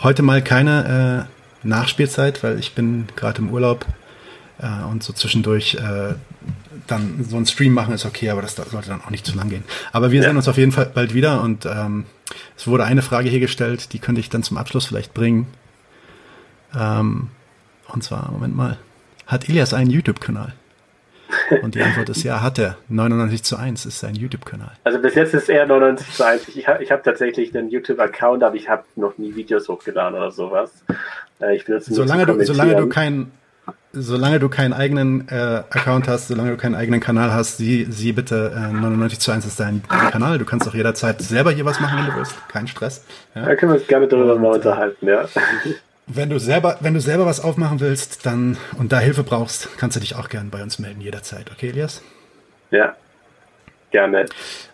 Heute mal keine äh, Nachspielzeit, weil ich bin gerade im Urlaub äh, und so zwischendurch äh, dann so ein Stream machen ist okay, aber das sollte dann auch nicht zu lang gehen. Aber wir ja. sehen uns auf jeden Fall bald wieder und ähm, es wurde eine Frage hier gestellt, die könnte ich dann zum Abschluss vielleicht bringen. Ähm, und zwar, Moment mal, hat Elias einen YouTube-Kanal? Und die Antwort ist ja, hat er. 99 zu 1 ist sein YouTube-Kanal. Also bis jetzt ist er 99 zu 1. Ich habe hab tatsächlich einen YouTube-Account, aber ich habe noch nie Videos hochgeladen oder sowas. Äh, ich benutze solange, du, solange du kein solange du keinen eigenen äh, Account hast, solange du keinen eigenen Kanal hast, sieh, sieh bitte äh, 99 zu 1 ist dein Kanal. Du kannst auch jederzeit selber hier was machen, wenn du willst. Kein Stress. Ja. Da können wir uns gerne darüber und, mal unterhalten, ja. Wenn du selber, wenn du selber was aufmachen willst, dann und da Hilfe brauchst, kannst du dich auch gerne bei uns melden, jederzeit. Okay, Elias? Ja, gerne.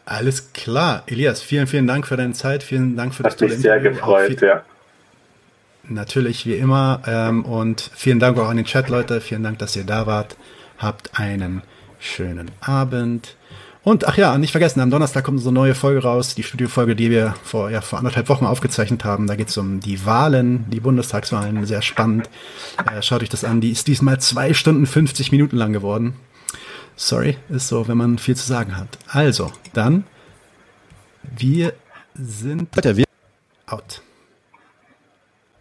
Alles klar. Elias, vielen, vielen Dank für deine Zeit. Vielen Dank für Hat das tolle mich sehr gefreut, viel, ja. Natürlich, wie immer. Ähm, und vielen Dank auch an den Chat, Leute. Vielen Dank, dass ihr da wart. Habt einen schönen Abend. Und ach ja, nicht vergessen, am Donnerstag kommt so eine neue Folge raus, die Studiofolge, die wir vor, ja, vor anderthalb Wochen aufgezeichnet haben. Da geht es um die Wahlen, die Bundestagswahlen, sehr spannend. Äh, schaut euch das an, die ist diesmal zwei Stunden 50 Minuten lang geworden. Sorry, ist so, wenn man viel zu sagen hat. Also, dann, wir sind Leute, wir out.